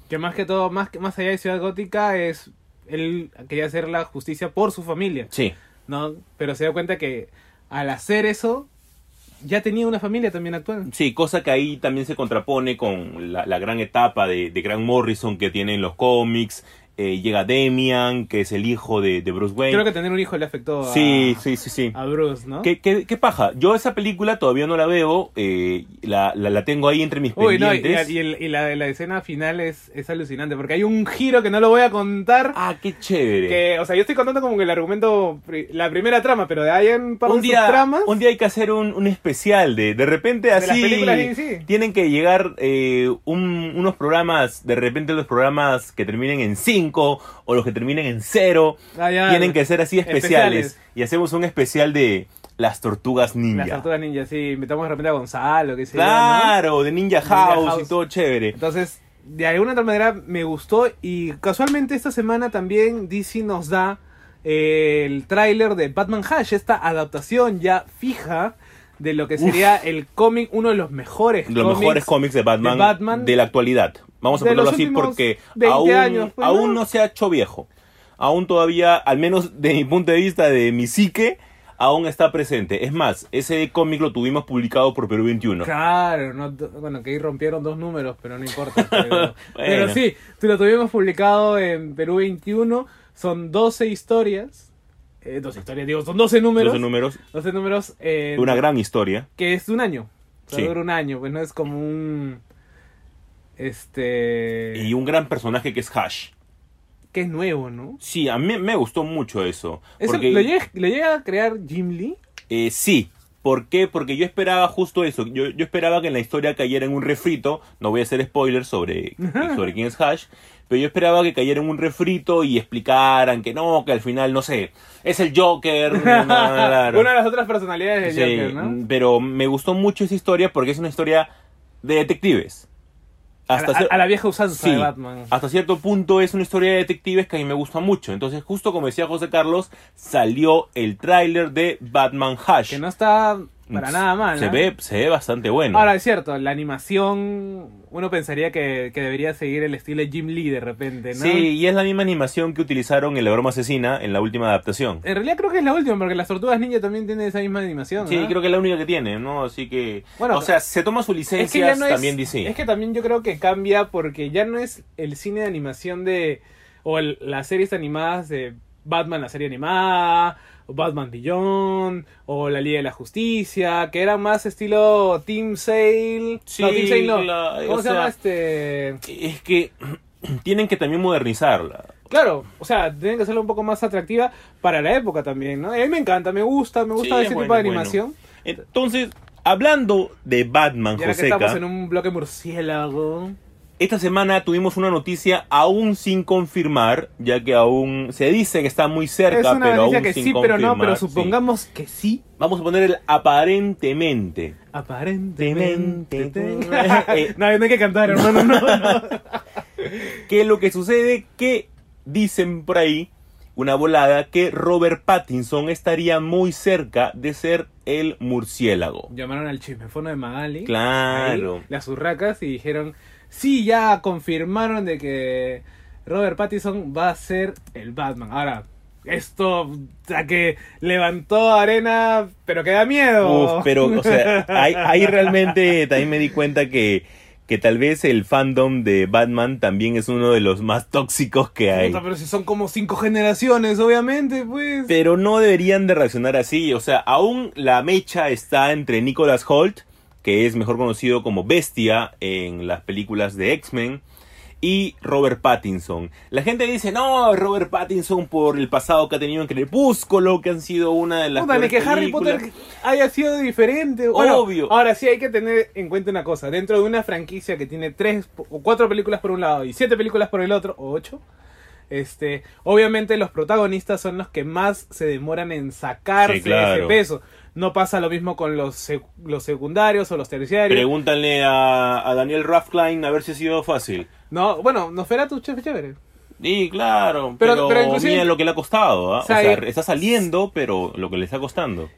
S1: Que más que todo, más, que- más allá de Ciudad Gótica, es él quería hacer la justicia por su familia.
S2: Sí,
S1: ¿no? Pero se da cuenta que al hacer eso, ya tenía una familia también actual.
S2: sí, cosa que ahí también se contrapone con la, la gran etapa de, de Grant Morrison que tiene en los cómics. Eh, llega Demian, que es el hijo de, de Bruce Wayne.
S1: Creo que tener un hijo le afectó a,
S2: Sí, sí, sí, sí.
S1: a Bruce, ¿no?
S2: ¿Qué, qué, qué paja? Yo esa película todavía no la veo, eh, la, la, la tengo ahí entre mis
S1: Uy, no, y,
S2: pendientes.
S1: y el- y la, la escena final es, es alucinante, porque hay un giro que no lo voy a contar.
S2: Ah, qué chévere.
S1: Que, o sea, yo estoy contando como que el argumento, la primera trama, pero de ahí en un par
S2: un
S1: de
S2: día,
S1: tramas.
S2: un día hay que hacer un, un especial de de repente
S1: las
S2: así
S1: películas de
S2: tienen que llegar eh, un- unos programas de repente los programas que terminen en 5 o los que terminen en 0
S1: Ah,
S2: tienen que ser así especiales,
S1: especiales.
S2: y hacemos un especial de las tortugas ninja
S1: Las tortugas ninja, sí. Invitamos de repente a Gonzalo, que sé yo, ¿no?
S2: claro de Ninja House,
S1: House.
S2: y todo chévere
S1: Entonces, de alguna otra manera me gustó y casualmente esta semana también DC nos da eh, el tráiler de Batman Hash, esta adaptación ya fija de lo que sería el cómic, uno de los mejores
S2: los
S1: cómics
S2: mejores cómics de Batman,
S1: de Batman
S2: de la actualidad. Vamos a ponerlo así porque
S1: 20
S2: aún,
S1: años, pues,
S2: aún
S1: ¿no?
S2: no se ha hecho viejo. Aún todavía, al menos de mi punto de vista, de mi psique, aún está presente. Es más, ese cómic lo tuvimos publicado por Perú 21.
S1: Claro, no, bueno, que ahí rompieron dos números, pero no importa. (laughs) Pero, sí, lo tuvimos publicado en Perú 21, son 12 historias. Eh, 12 historias, digo, son 12 números.
S2: 12 números,
S1: 12 números. eh,
S2: una gran historia.
S1: que es un año. O sea,
S2: Sí.
S1: dura un año, pues no es como un. Este.
S2: Y un gran personaje que es Hash.
S1: Que es nuevo, ¿no?
S2: Sí, a mí me gustó mucho eso.
S1: Eso
S2: porque,
S1: ¿lo, llega, lo llega a crear Jim Lee?
S2: eh, sí. ¿Por qué? Porque yo esperaba justo eso. Yo, yo esperaba que en la historia cayera en un refrito. No voy a hacer spoilers sobre, (laughs) sobre quién es Hash. Pero yo esperaba que cayera en un refrito y explicaran que no, que al final, no sé, es el Joker. (laughs)
S1: Una de las otras personalidades de
S2: Sí,
S1: Joker, ¿no?
S2: Pero me gustó mucho esa historia porque es una historia de detectives.
S1: A la,
S2: cier-
S1: a la vieja usanza
S2: Sí,
S1: de Batman.
S2: hasta cierto punto es una historia de detectives que a mí me gusta mucho. Entonces, justo como decía José Carlos, salió el tráiler de Batman Hash.
S1: Que no está para nada mal.
S2: Se
S1: ¿ah?
S2: ve, se ve bastante bueno.
S1: Ahora, es cierto, la animación, uno pensaría que, que debería seguir el estilo de Jim Lee de repente, ¿no?
S2: Sí, y es la misma animación que utilizaron en La Broma Asesina en la última adaptación.
S1: En realidad creo que es la última, porque las Tortugas Ninja también tienen esa misma animación,
S2: Sí,
S1: ¿no?
S2: creo que es la única que tiene, ¿no? Así que...
S1: Bueno,
S2: o sea, se toma su
S1: es
S2: licencia
S1: que ya no es,
S2: también DC.
S1: es que también yo creo que cambia porque ya no es el cine de animación de o el- las series animadas de Batman la serie animada o Batman Beyond o la Liga de la Justicia que eran más estilo Team Sale.
S2: Sí,
S1: no Team Sale no.
S2: la-
S1: cómo se llama este
S2: Es que (clears throat) tienen que también modernizarla.
S1: claro o sea tienen que hacerla un poco más atractiva para la época también no a mí me encanta me gusta me gusta
S2: Sí,
S1: ese
S2: es
S1: tipo de
S2: bueno.
S1: animación.
S2: Entonces, hablando de Batman,
S1: que estamos en un bloque murciélago
S2: esta semana tuvimos una noticia aún sin confirmar, ya que aún se dice que está muy cerca,
S1: es una
S2: pero aún
S1: que
S2: sin
S1: sí pero no pero
S2: confirmar, sí.
S1: supongamos que sí
S2: Vamos a poner el aparentemente.
S1: Aparentemente.
S2: Eh, (laughs)
S1: no, no hay que cantar, hermano. No, no. (laughs)
S2: que lo que sucede que dicen por ahí una volada que Robert Pattinson estaría muy cerca de ser el murciélago.
S1: Llamaron al chismefono de Magali.
S2: Claro.
S1: ahí, las urracas y dijeron: Sí, ya confirmaron de que Robert Pattinson va a ser el Batman. Ahora, esto, o sea, que levantó arena, pero que da miedo.
S2: Uf, pero, o sea, ahí, ahí realmente también me di cuenta que, que tal vez el fandom de Batman también es uno de los más tóxicos que hay.
S1: Pero si son como cinco generaciones, obviamente, pues.
S2: Pero no deberían de reaccionar así. O sea, aún la mecha está entre Nicholas Holt, que es mejor conocido como Bestia en las películas de X-Men, y Robert Pattinson. La gente dice, no, Robert Pattinson por el pasado que ha tenido en Crepúsculo, que han sido una de las
S1: ni que Harry
S2: películas".
S1: Potter haya sido diferente. Bueno,
S2: Obvio.
S1: Ahora sí hay que tener en cuenta una cosa. Dentro de una franquicia que tiene tres o cuatro películas por un lado y siete películas por el otro, o ocho, este, obviamente los protagonistas son los que más se demoran en sacarse
S2: Sí, claro.
S1: ese peso. No pasa lo mismo con los, sec- los secundarios o los terciarios.
S2: Pregúntale a, a Daniel Radcliffe a ver si ha sido fácil.
S1: no, bueno, Nosferatu, chévere, chévere.
S2: Sí, claro,
S1: Pero-
S2: pero,
S1: pero
S2: mira lo que le ha costado. ¿ah?
S1: O sea,
S2: o sea,
S1: y-
S2: está saliendo, pero lo que le está costando.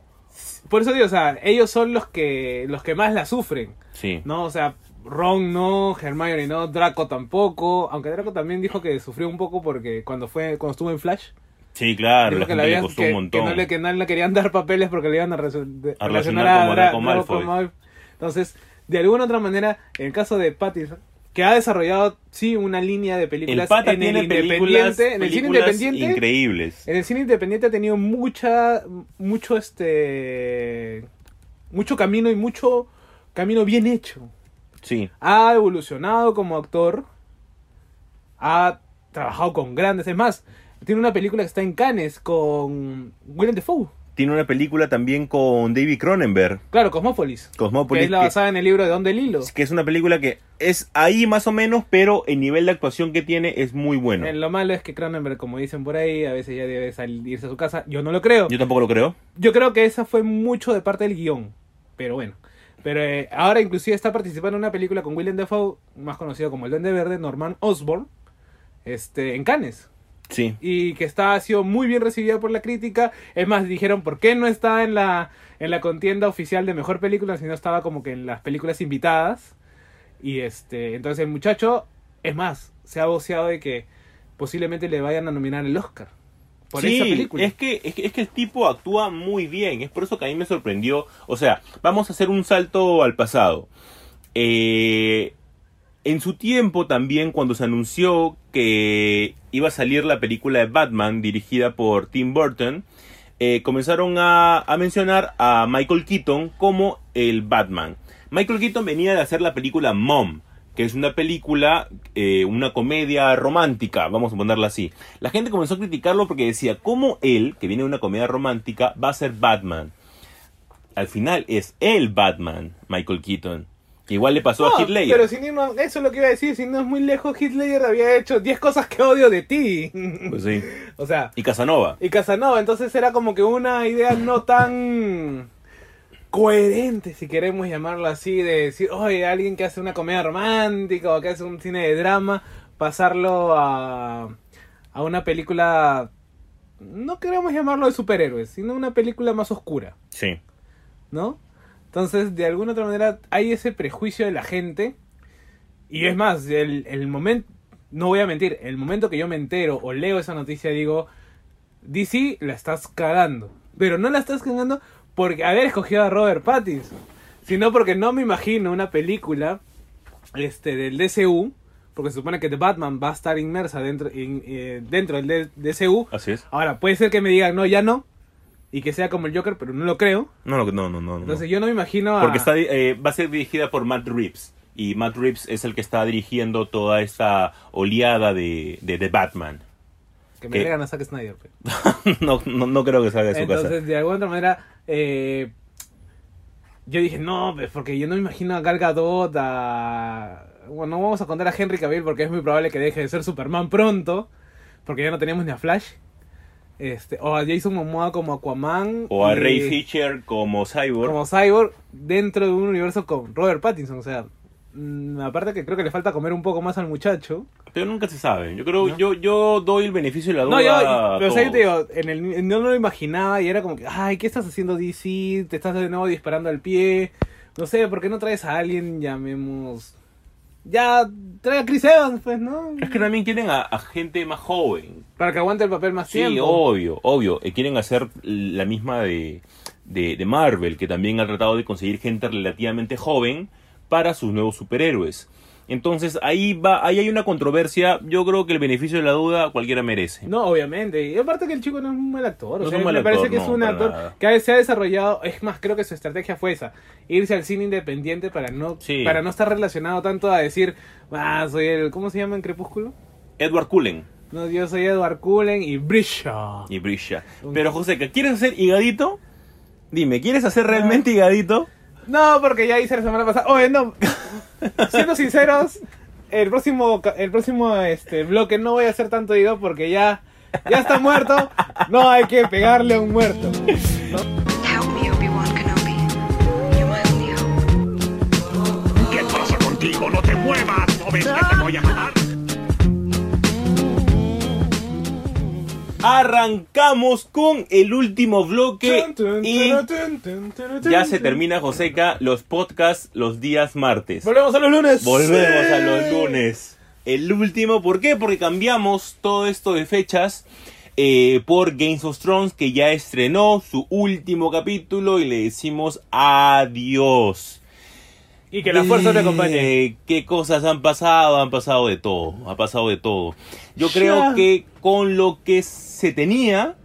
S1: Por eso digo, o sea, ellos son los que, los que más la sufren.
S2: Sí.
S1: No, o sea, Ron no, Hermione no, Draco tampoco, aunque Draco también dijo que sufrió un poco porque cuando fue cuando estuvo en Flash,
S2: Sí, claro, la
S1: que,
S2: gente
S1: le
S2: costó
S1: que-
S2: un montón.
S1: que no le que no le querían dar papeles porque le iban a, de-
S2: A
S1: relacionar a
S2: como
S1: Dra-
S2: Draco Malfoy.
S1: Malfoy. Entonces, de alguna otra manera, en el caso de Pattinson, que ha desarrollado sí una línea de películas
S2: el
S1: en
S2: tiene
S1: el
S2: películas,
S1: independiente, en el cine independiente,
S2: increíbles.
S1: en el cine independiente ha tenido mucha, mucho este, mucho camino y mucho camino bien hecho.
S2: Sí.
S1: Ha evolucionado como actor, ha trabajado con grandes, es más, tiene una película que está en Cannes con Willem Dafoe,
S2: Tiene una película también con David Cronenberg,
S1: claro, Cosmópolis,
S2: Cosmópolis,
S1: que es la
S2: que-
S1: basada en el libro de Don DeLillo.
S2: que es una película que es ahí más o menos, pero el nivel de actuación que tiene es muy bueno.
S1: Eh, Lo malo es que Cronenberg, como dicen por ahí, a veces ya debe salirse a su casa. Yo no lo creo.
S2: Yo tampoco lo creo.
S1: Yo creo que esa fue mucho de parte del guion. Pero bueno. Pero eh, ahora inclusive está participando en una película con Willem Dafoe, más conocido como El Duende Verde, Norman Osborn, este, en Cannes.
S2: Sí.
S1: Y que está, ha sido muy bien recibida por la crítica. Es más, dijeron, ¿por qué no está en la, en la contienda oficial de mejor película? Si no estaba como que en las películas invitadas. Y este, entonces el muchacho, es más, se ha voceado de que posiblemente le vayan a nominar el Oscar. Por
S2: sí,
S1: esa película.
S2: Es que, es, que, es que el tipo actúa muy bien. Es por eso que a mí me sorprendió. O sea, vamos a hacer un salto al pasado. Eh, en su tiempo también, cuando se anunció que iba a salir la película de Batman dirigida por Tim Burton, eh, comenzaron a, mencionar a Michael Keaton como el Batman. Michael Keaton venía de hacer la película Mom, que es una película, eh, una comedia romántica, vamos a ponerla así. La gente comenzó a criticarlo porque decía, ¿cómo él, que viene de una comedia romántica, va a ser Batman? Al final es el Batman, Michael Keaton. Igual le pasó a
S1: No,
S2: Heath Ledger.
S1: Pero sin irnos- eso es lo que iba a decir, si no es muy lejos, Ledger había hecho 10 cosas que odio de ti.
S2: Pues sí. (laughs)
S1: o sea,
S2: Y Casanova.
S1: y Casanova, entonces era como que una idea no tan coherente, si queremos llamarlo así, de decir, oye, alguien que hace una comedia romántica o que hace un cine de drama, pasarlo a, a una película, no queremos llamarlo de superhéroes, sino una película más oscura,
S2: Sí.
S1: ¿no? Entonces, de alguna otra manera, hay ese prejuicio de la gente. Y es más, el, el momento, no voy a mentir, el momento que yo me entero o leo esa noticia, digo, DC la estás cagando. Pero no la estás cagando porque haber escogido a Robert Pattinson, sino porque no me imagino una película este, del DCU, porque se supone que The Batman va a estar inmersa dentro, in- eh, dentro del DCU.
S2: Así es.
S1: Ahora, puede ser que me digan, no, ya no, y que sea como el Joker, pero no lo creo.
S2: No, no, no, no. no.
S1: Entonces yo no me imagino a...
S2: Porque está, eh, va a ser dirigida por Matt Reeves. Y Matt Reeves es el que está dirigiendo toda esta oleada de, de Batman.
S1: Que me traigan a Zack Snyder. pues. (laughs)
S2: no, no, no creo que salga de su
S1: Entonces,
S2: casa.
S1: de alguna otra manera, eh, yo dije, no, pues, porque yo no me imagino a Gal Gadot, a... Bueno, no vamos a contar a Henry Cavill porque es muy probable que deje de ser Superman pronto, porque ya no tenemos ni a Flash. Este, o a Jason Momoa como Aquaman.
S2: O a
S1: y-
S2: Ray Fisher como Cyborg.
S1: Como Cyborg dentro de un universo con Robert Pattinson. O sea, mm, aparte que creo que le falta comer un poco más al muchacho.
S2: Pero nunca se sabe. Yo creo,
S1: ¿No?
S2: yo, yo doy el beneficio de la duda.
S1: No, yo, pero o sea, yo te digo, en el, no lo imaginaba y era como que, ay, ¿qué estás haciendo DC? Te estás de nuevo disparando al pie. No sé, ¿por qué no traes a alguien, llamemos... Ya, trae a Chris Evans, pues, ¿no?
S2: Es que también quieren a, a gente más joven.
S1: Para que aguante el papel más
S2: Sí,
S1: tiempo.
S2: obvio, obvio. Eh, quieren hacer la misma de, de, de Marvel, que también ha tratado de conseguir gente relativamente joven para sus nuevos superhéroes. Entonces ahí va, ahí hay una controversia. Yo creo que el beneficio de la duda cualquiera merece.
S1: No, obviamente. Y aparte que el chico no es un mal actor.
S2: No
S1: o
S2: es
S1: sea,
S2: un mal
S1: me parece que es
S2: no,
S1: un actor
S2: nada.
S1: que se ha desarrollado. Es más, creo que su estrategia fue esa. Irse al cine independiente para no,
S2: Sí.
S1: para no estar relacionado tanto a decir, ah, soy el... ¿Cómo se llama en Crepúsculo?
S2: Edward Cullen
S1: No, yo soy Edward Cullen y Brisha.
S2: y Brisha. Pero José, ¿quieres hacer higadito? Dime, ¿quieres hacer realmente higadito?
S1: No, porque ya hice la semana pasada. Oye, no. (laughs) Siendo sinceros, el próximo, el próximo este, bloque no voy a hacer tanto digo porque ya, ya está muerto. No hay que pegarle a un muerto.
S4: Hope.
S3: ¿Qué pasa contigo? ¡No te muevas! ¿No
S2: Arrancamos con el último bloque y ya se termina, Joseca, los podcasts los días martes.
S1: Volvemos a los lunes.
S2: Volvemos a los lunes. El último, ¿por qué? Porque cambiamos todo esto de fechas eh, por Games of Thrones, que ya estrenó su último capítulo y le decimos adiós.
S1: Y que la fuerza te acompañe.
S2: Eh, ¿Qué cosas han pasado? Han pasado de todo. Ha pasado de todo. Yo creo que con lo que se tenía,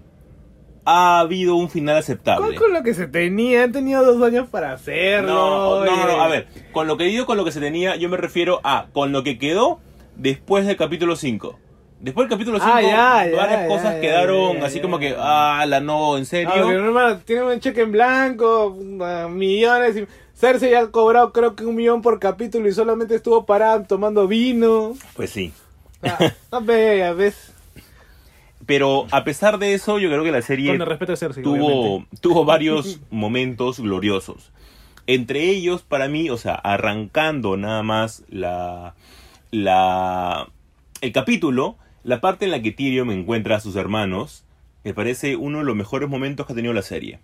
S2: ha habido un final aceptable.
S1: ¿Cuál con lo que se tenía? Han tenido dos años para hacerlo.
S2: No, no, no, no,
S1: eh.
S2: a ver, con lo que digo, con lo que se tenía, yo me refiero a con lo que quedó después del capítulo 5. Después del capítulo 5,
S1: Ah,
S2: varias
S1: ya,
S2: cosas
S1: ya,
S2: quedaron
S1: ya,
S2: así como que, ah, la no, en serio.
S1: Porque normal, tiene un cheque en blanco, ah, millones. Y... Cersei ya ha cobrado creo que un millón por capítulo y solamente estuvo parada tomando vino.
S2: Pues sí.
S1: Ah, no veas, ves.
S2: Pero a pesar de eso, yo creo que la serie
S1: Con el respeto a Cersei.
S2: tuvo, tuvo varios (laughs) momentos gloriosos. Entre ellos, para mí, o sea, arrancando nada más la, la, el capítulo, la parte en la que Tyrion encuentra a sus hermanos, me parece uno de los mejores momentos que ha tenido la serie.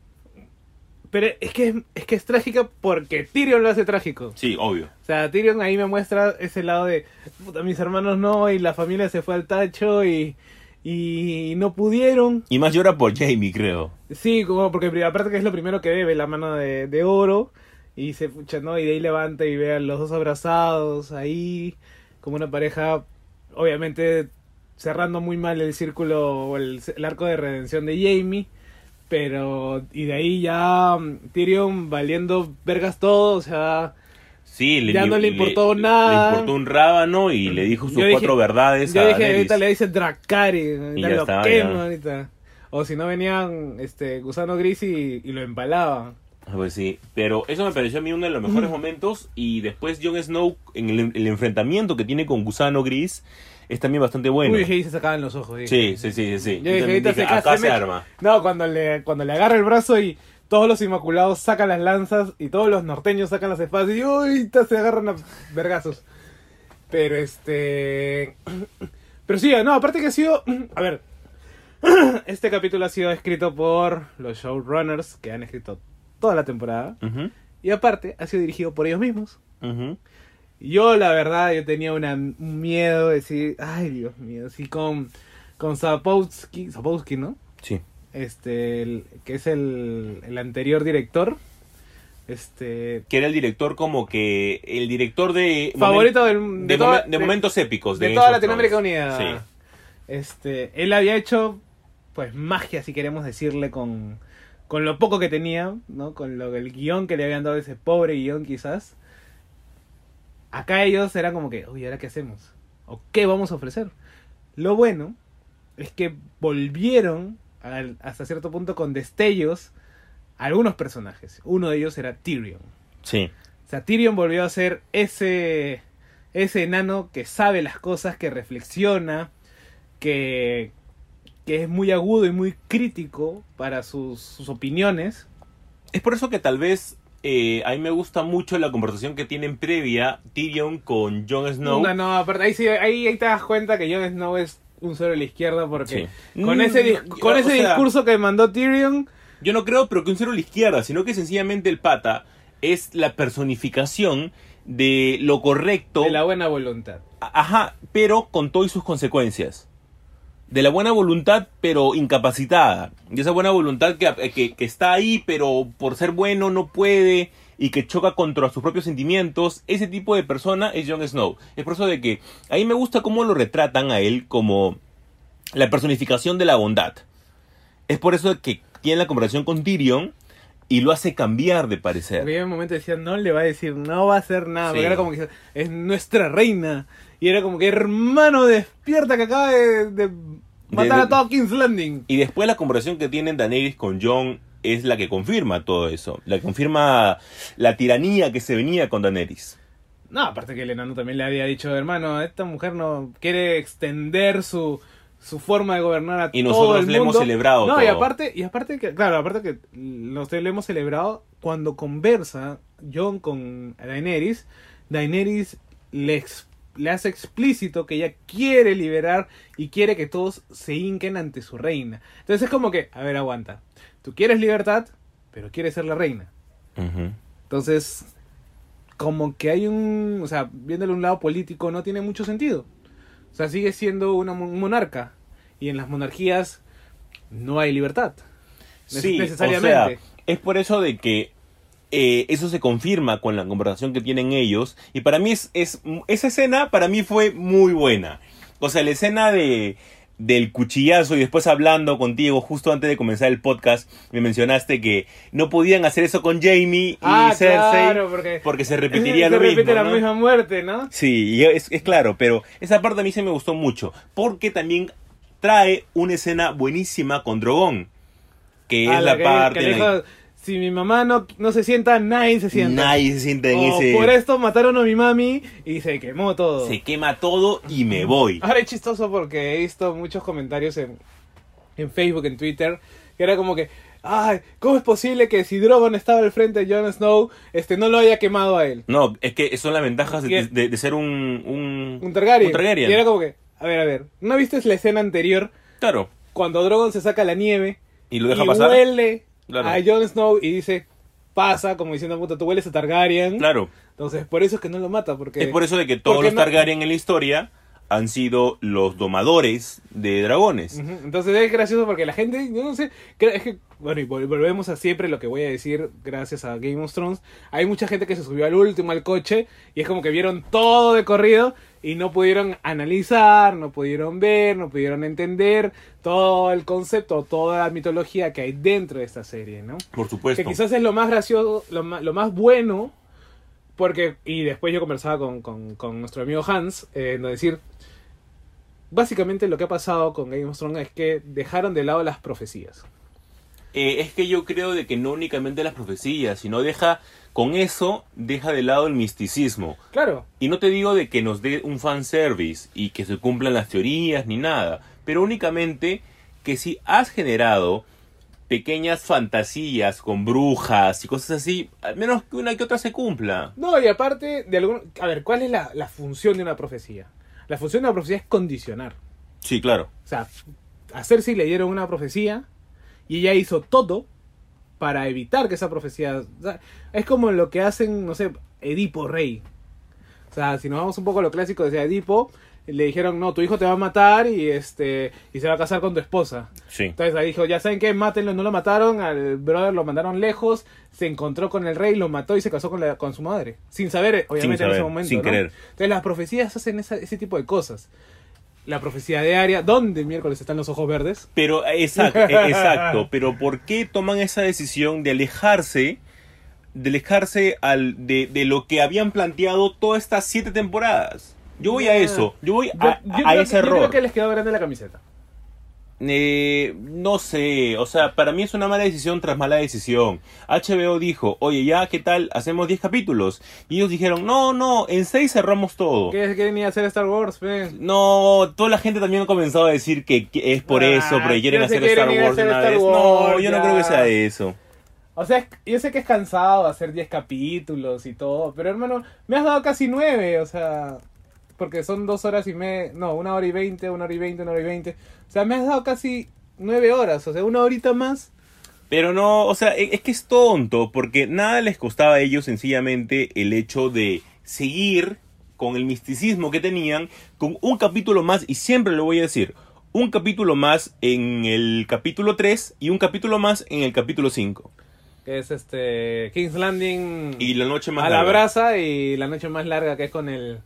S1: Pero es que es, es que es trágica porque Tyrion lo hace trágico.
S2: Sí, obvio.
S1: O sea, Tyrion ahí me muestra ese lado de, puta, mis hermanos no, y la familia se fue al tacho y, y no pudieron.
S2: Y más llora por Jamie, creo.
S1: Sí, como porque aparte que es lo primero que ve, ve la mano de, de oro y se pucha, ¿no? Y de ahí levanta y ve a los dos abrazados ahí, como una pareja, obviamente cerrando muy mal el círculo o el, el arco de redención de Jamie. Pero, y de ahí ya mm, Tyrion valiendo vergas todo, o sea,
S2: Sí, le,
S1: Ya no le importó nada.
S2: Le importó un rábano y le dijo sus
S1: Yo dije-
S2: cuatro verdades
S1: Yo
S2: a
S1: dije,
S2: Daenerys.
S1: ahorita le dice Dracari,
S2: Y ya
S1: lo quema
S2: ya.
S1: ahorita. O si no venían este gusano gris y, y lo empalaban.
S2: Ah, Pues sí, pero eso me pareció a mí uno de los mejores momentos y después Jon Snow en el, el enfrentamiento que tiene con Gusano Gris es también bastante bueno.
S1: Uy, ahí se sacaban los ojos. dije.
S2: Sí, sí, sí, sí.
S1: Yo dije,
S2: dije,
S1: se,
S2: acá
S1: se me-
S2: arma.
S1: No, cuando le, cuando le agarra el brazo y todos los inmaculados sacan las lanzas y todos los norteños sacan las espadas y uy, se agarran a vergazos. Pero este... (clears throat) Pero sí, no, aparte que ha sido... (clears throat) A ver, (clears throat) este capítulo ha sido escrito por los showrunners que han escrito toda la temporada. Y aparte, ha sido dirigido por ellos mismos. Yo, la verdad, yo tenía una, un miedo de decir, ay, Dios mío, sí, con, con Sapowski, Sapowski, ¿no?
S2: Sí.
S1: Este, el- que es el, el anterior director. Este,
S2: Que era el director como que... El director de...
S1: favorito
S2: momen-
S1: del,
S2: de,
S1: toda-
S2: momen- de momentos épicos. De,
S1: de
S2: Game
S1: toda Latinoamérica. Unida.
S2: Sí.
S1: Este, él había hecho, pues, magia, si queremos decirle, con, con lo poco que tenía, ¿no? Con lo, el guion que le habían dado, ese pobre guion, quizás. Acá ellos eran como que, oye, ¿ahora qué hacemos? ¿O qué vamos a ofrecer? Lo bueno es que volvieron al- hasta cierto punto con destellos a algunos personajes. Uno de ellos era Tyrion.
S2: Sí.
S1: O sea, Tyrion volvió a ser ese, ese enano que sabe las cosas, que reflexiona, que, que es muy agudo y muy crítico para sus, sus opiniones.
S2: Es por eso que tal vez eh, a mí me gusta mucho la conversación que tienen previa Tyrion con Jon Snow.
S1: No, no, aparte, ahí, sí, ahí, ahí te das cuenta que Jon Snow es un cero de la izquierda porque
S2: Sí.
S1: con
S2: Mm,
S1: ese,
S2: yo-
S1: con ese
S2: sea,
S1: discurso que mandó Tyrion,
S2: Yo no creo, pero que un cero a la izquierda, sino que sencillamente el pata es la personificación de lo correcto.
S1: de la buena voluntad.
S2: Ajá, pero con todo y sus consecuencias. De la buena voluntad, pero incapacitada. Y esa buena voluntad que, que, que está ahí, pero por ser bueno no puede y que choca contra sus propios sentimientos. Ese tipo de persona es Jon Snow. Es por eso de que a mí me gusta cómo lo retratan a él como la personificación de la bondad. Es por eso que tiene la conversación con Tyrion y lo hace cambiar de parecer.
S1: Porque en un momento decía, no le va a decir, no va a hacer nada.
S2: Sí.
S1: Porque era como que es nuestra reina. Y era como que, hermano, despierta que acaba de, de matar
S2: de-
S1: a todo King's Landing.
S2: Y después la conversación que tienen Daenerys con Jon es la que confirma todo eso. La que confirma la tiranía que se venía con Daenerys.
S1: No, aparte que el enano también le había dicho, hermano, esta mujer no quiere extender su, su forma de gobernar a
S2: Y
S1: todo
S2: nosotros
S1: el
S2: le hemos celebrado
S1: No, y
S2: todo.
S1: aparte, y aparte que, claro, aparte que nosotros le hemos celebrado cuando conversa John con Daenerys, Daenerys le, ex- le hace explícito que ella quiere liberar y quiere que todos se hinquen ante su reina. Entonces es como que, a ver, aguanta. Tú quieres libertad, pero quieres ser la reina. Entonces, como que hay un, o sea, viéndole un lado político no tiene mucho sentido. O sea, sigue siendo una mon- un monarca y en las monarquías no hay libertad.
S2: Sí,
S1: necesariamente.
S2: o sea, es por eso de que eh, eso se confirma con la conversación que tienen ellos. Y para mí es, es esa escena para mí fue muy buena. O sea, la escena de del cuchillazo y después hablando contigo justo antes de comenzar el podcast me mencionaste que no podían hacer eso con Jamie y
S1: ah,
S2: Cersei
S1: claro, porque,
S2: porque se (laughs) repetiría
S1: se
S2: lo
S1: repite
S2: mismo,
S1: la
S2: ¿no?
S1: misma muerte, ¿no?
S2: Sí, es, es claro, pero esa parte a mí se me gustó mucho, porque también trae una escena buenísima con Drogon, que
S1: Ah,
S2: es la,
S1: que-
S2: parte
S1: que
S2: en la
S1: si mi mamá no, no se sienta, nadie se sienta.
S2: nadie se sienta en
S1: O
S2: ese...
S1: por esto mataron a mi mami y se quemó todo.
S2: Se quema todo y me voy.
S1: Ahora es chistoso porque he visto muchos comentarios en, en Facebook, en Twitter, que era como que, ay, ¿cómo es posible que si Drogon estaba al frente de Jon Snow, este no lo haya quemado a él?
S2: No, es que son las ventajas de- de ser un... Un,
S1: Un Targaryen.
S2: un Targaryen.
S1: Y era como que, a ver, a ver, ¿no viste la escena anterior
S2: Claro,
S1: cuando Drogon se saca la nieve
S2: y lo deja
S1: y
S2: pasar.
S1: huele
S2: Claro.
S1: a Jon Snow y dice, pasa, como diciendo, puta, tú hueles a Targaryen?
S2: Claro,
S1: Entonces, por eso es que no lo mata, porque...
S2: es por eso de que todos los
S1: no-
S2: Targaryen en la historia han sido los domadores de dragones.
S1: Entonces es gracioso porque la gente, yo no sé, es que, bueno, y vol- volvemos a siempre lo que voy a decir gracias a Game of Thrones. Hay mucha gente que se subió al último al coche y es como que vieron todo de corrido y no pudieron analizar, no pudieron ver, no pudieron entender todo el concepto, toda la mitología que hay dentro de esta serie, ¿no?
S2: Por supuesto.
S1: Que quizás es lo más gracioso, lo más, lo más bueno, porque, y después yo conversaba con, con, con nuestro amigo Hans, eh, no decir, básicamente lo que ha pasado con Game of Thrones es que dejaron de lado las profecías.
S2: Eh, es que yo creo de que no únicamente las profecías, sino deja, con eso, deja de lado el misticismo.
S1: Claro,
S2: Y no te digo de que nos dé un fanservice y que se cumplan las teorías ni nada, pero únicamente que si has generado pequeñas fantasías con brujas y cosas así, al menos que una que otra se cumpla.
S1: no, y aparte de algún... A ver, ¿cuál es la, la función de una profecía? La función de una profecía es condicionar.
S2: Sí, claro.
S1: O sea, a Cersei le dieron una profecía y ella hizo todo para evitar que esa profecía... o sea, es como lo que hacen, no sé, Edipo Rey. O sea, si nos vamos un poco a lo clásico, decía Edipo, le dijeron, no, tu hijo te va a matar y este y se va a casar con tu esposa.
S2: Sí.
S1: Entonces ahí dijo, ya saben qué, mátenlo, no lo mataron, al brother lo mandaron lejos, se encontró con el rey, lo mató y se casó con, la, con su madre. Sin saber, obviamente, en
S2: saber,
S1: ese momento.
S2: sin
S1: ¿no?
S2: querer.
S1: Entonces las profecías hacen esa- ese tipo de cosas. La profecía de Aria, ¿dónde miércoles están los ojos verdes?
S2: Pero, eh, exacto, eh, (laughs) exacto. Pero ¿por qué toman esa decisión de alejarse, de alejarse al, de, de lo que habían planteado todas estas siete temporadas? Yo voy a eso, yo voy a,
S1: yo
S2: a ese
S1: que- Yo
S2: error.
S1: creo que les quedó grande la camiseta.
S2: Eh, no sé, o sea, para mí es una mala decisión tras mala decisión. HBO dijo, oye, ya, ¿qué tal? Hacemos 10 capítulos. Y ellos dijeron, no, no, en 6 cerramos todo.
S1: ¿Qué quieren ir a hacer Star Wars? pe?
S2: No, toda la gente también ha comenzado a decir que, que es por
S1: Ah,
S2: eso, pero quieren hacer
S1: quieren
S2: Star Wars
S1: hacer
S2: una
S1: Star
S2: vez.
S1: Wars,
S2: no, yo no creo que sea eso.
S1: O sea, yo sé que es cansado hacer 10 capítulos y todo, pero hermano, me has dado casi 9, o sea, porque son dos horas y media, no, una hora y veinte, una hora y veinte, una hora y veinte. O sea, me has dado casi 9 horas, o sea, una horita más.
S2: Pero no, o sea, e- es que es tonto, porque nada les costaba a ellos sencillamente el hecho de seguir con el misticismo que tenían, con un capítulo más, y siempre lo voy a decir, un capítulo más en el capítulo 3 y un capítulo más en el capítulo 5.
S1: Que es este King's Landing
S2: Y la noche más
S1: a la
S2: larga.
S1: brasa y la noche más larga que es con el...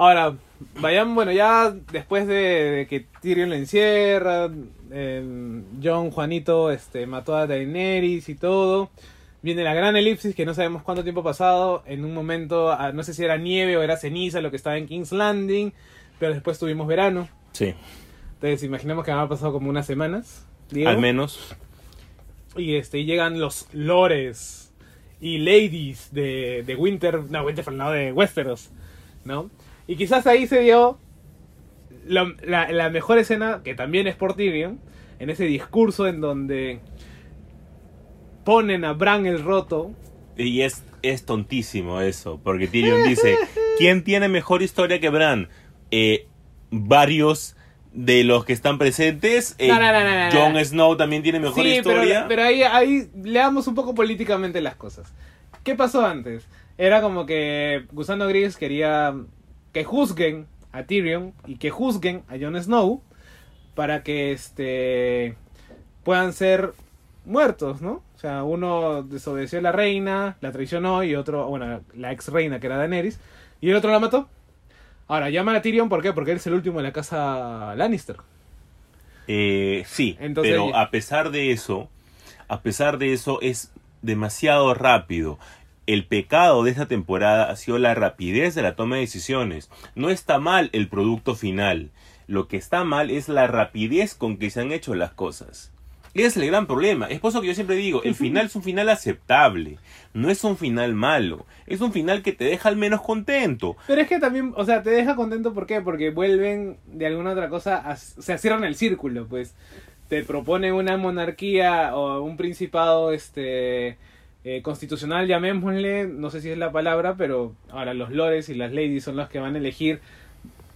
S1: Ahora, vayan, bueno, ya después de, de que Tyrion lo encierra, eh, John Juanito este, mató a Daenerys y todo, viene la gran elipsis que no sabemos cuánto tiempo ha pasado, en un momento, ah, no sé si era nieve o era ceniza lo que estaba en King's Landing, pero después tuvimos verano,
S2: Sí,
S1: entonces imaginemos que han pasado como unas semanas. Diego.
S2: al menos.
S1: Y este, y llegan los lores y ladies de, de Winter, no, Winterfell, no, de Westeros, ¿no? Y quizás ahí se dio la, la mejor escena, que también es por Tyrion, en ese discurso en donde ponen a Bran el roto.
S2: Y es, es tontísimo eso, porque Tyrion dice, (laughs) ¿quién tiene mejor historia que Bran? Eh, varios de los que están presentes. eh,
S1: No, no, no.
S2: Jon Snow también tiene mejor
S1: sí, pero,
S2: historia.
S1: pero ahí, ahí leamos un poco políticamente las cosas. ¿Qué pasó antes? Era como que Gusano Gris quería que juzguen a Tyrion y que juzguen a Jon Snow para que este puedan ser muertos, ¿no? O sea, uno desobedeció a la reina, la traicionó y otro, bueno, la ex reina que era Daenerys y el otro la mató. Ahora, llaman a Tyrion, ¿por qué? Porque él es el último de la casa Lannister.
S2: Eh, sí,
S1: Entonces-
S2: pero a pesar de eso, a pesar de eso es demasiado rápido. El pecado de esta temporada ha sido la rapidez de la toma de decisiones. No está mal el producto final. Lo que está mal es la rapidez con que se han hecho las cosas. Ese es el gran problema. Es por eso que yo siempre digo, el final es un final aceptable. No es un final malo. Es un final que te deja al menos contento.
S1: Pero es que también, o sea, te deja contento, ¿por qué? Porque vuelven de alguna otra cosa, a- o sea, cierran el círculo, pues. Te proponen una monarquía o un principado, este, eh, constitucional, llamémosle, no sé si es la palabra, pero ahora los lores y las ladies son los que van a elegir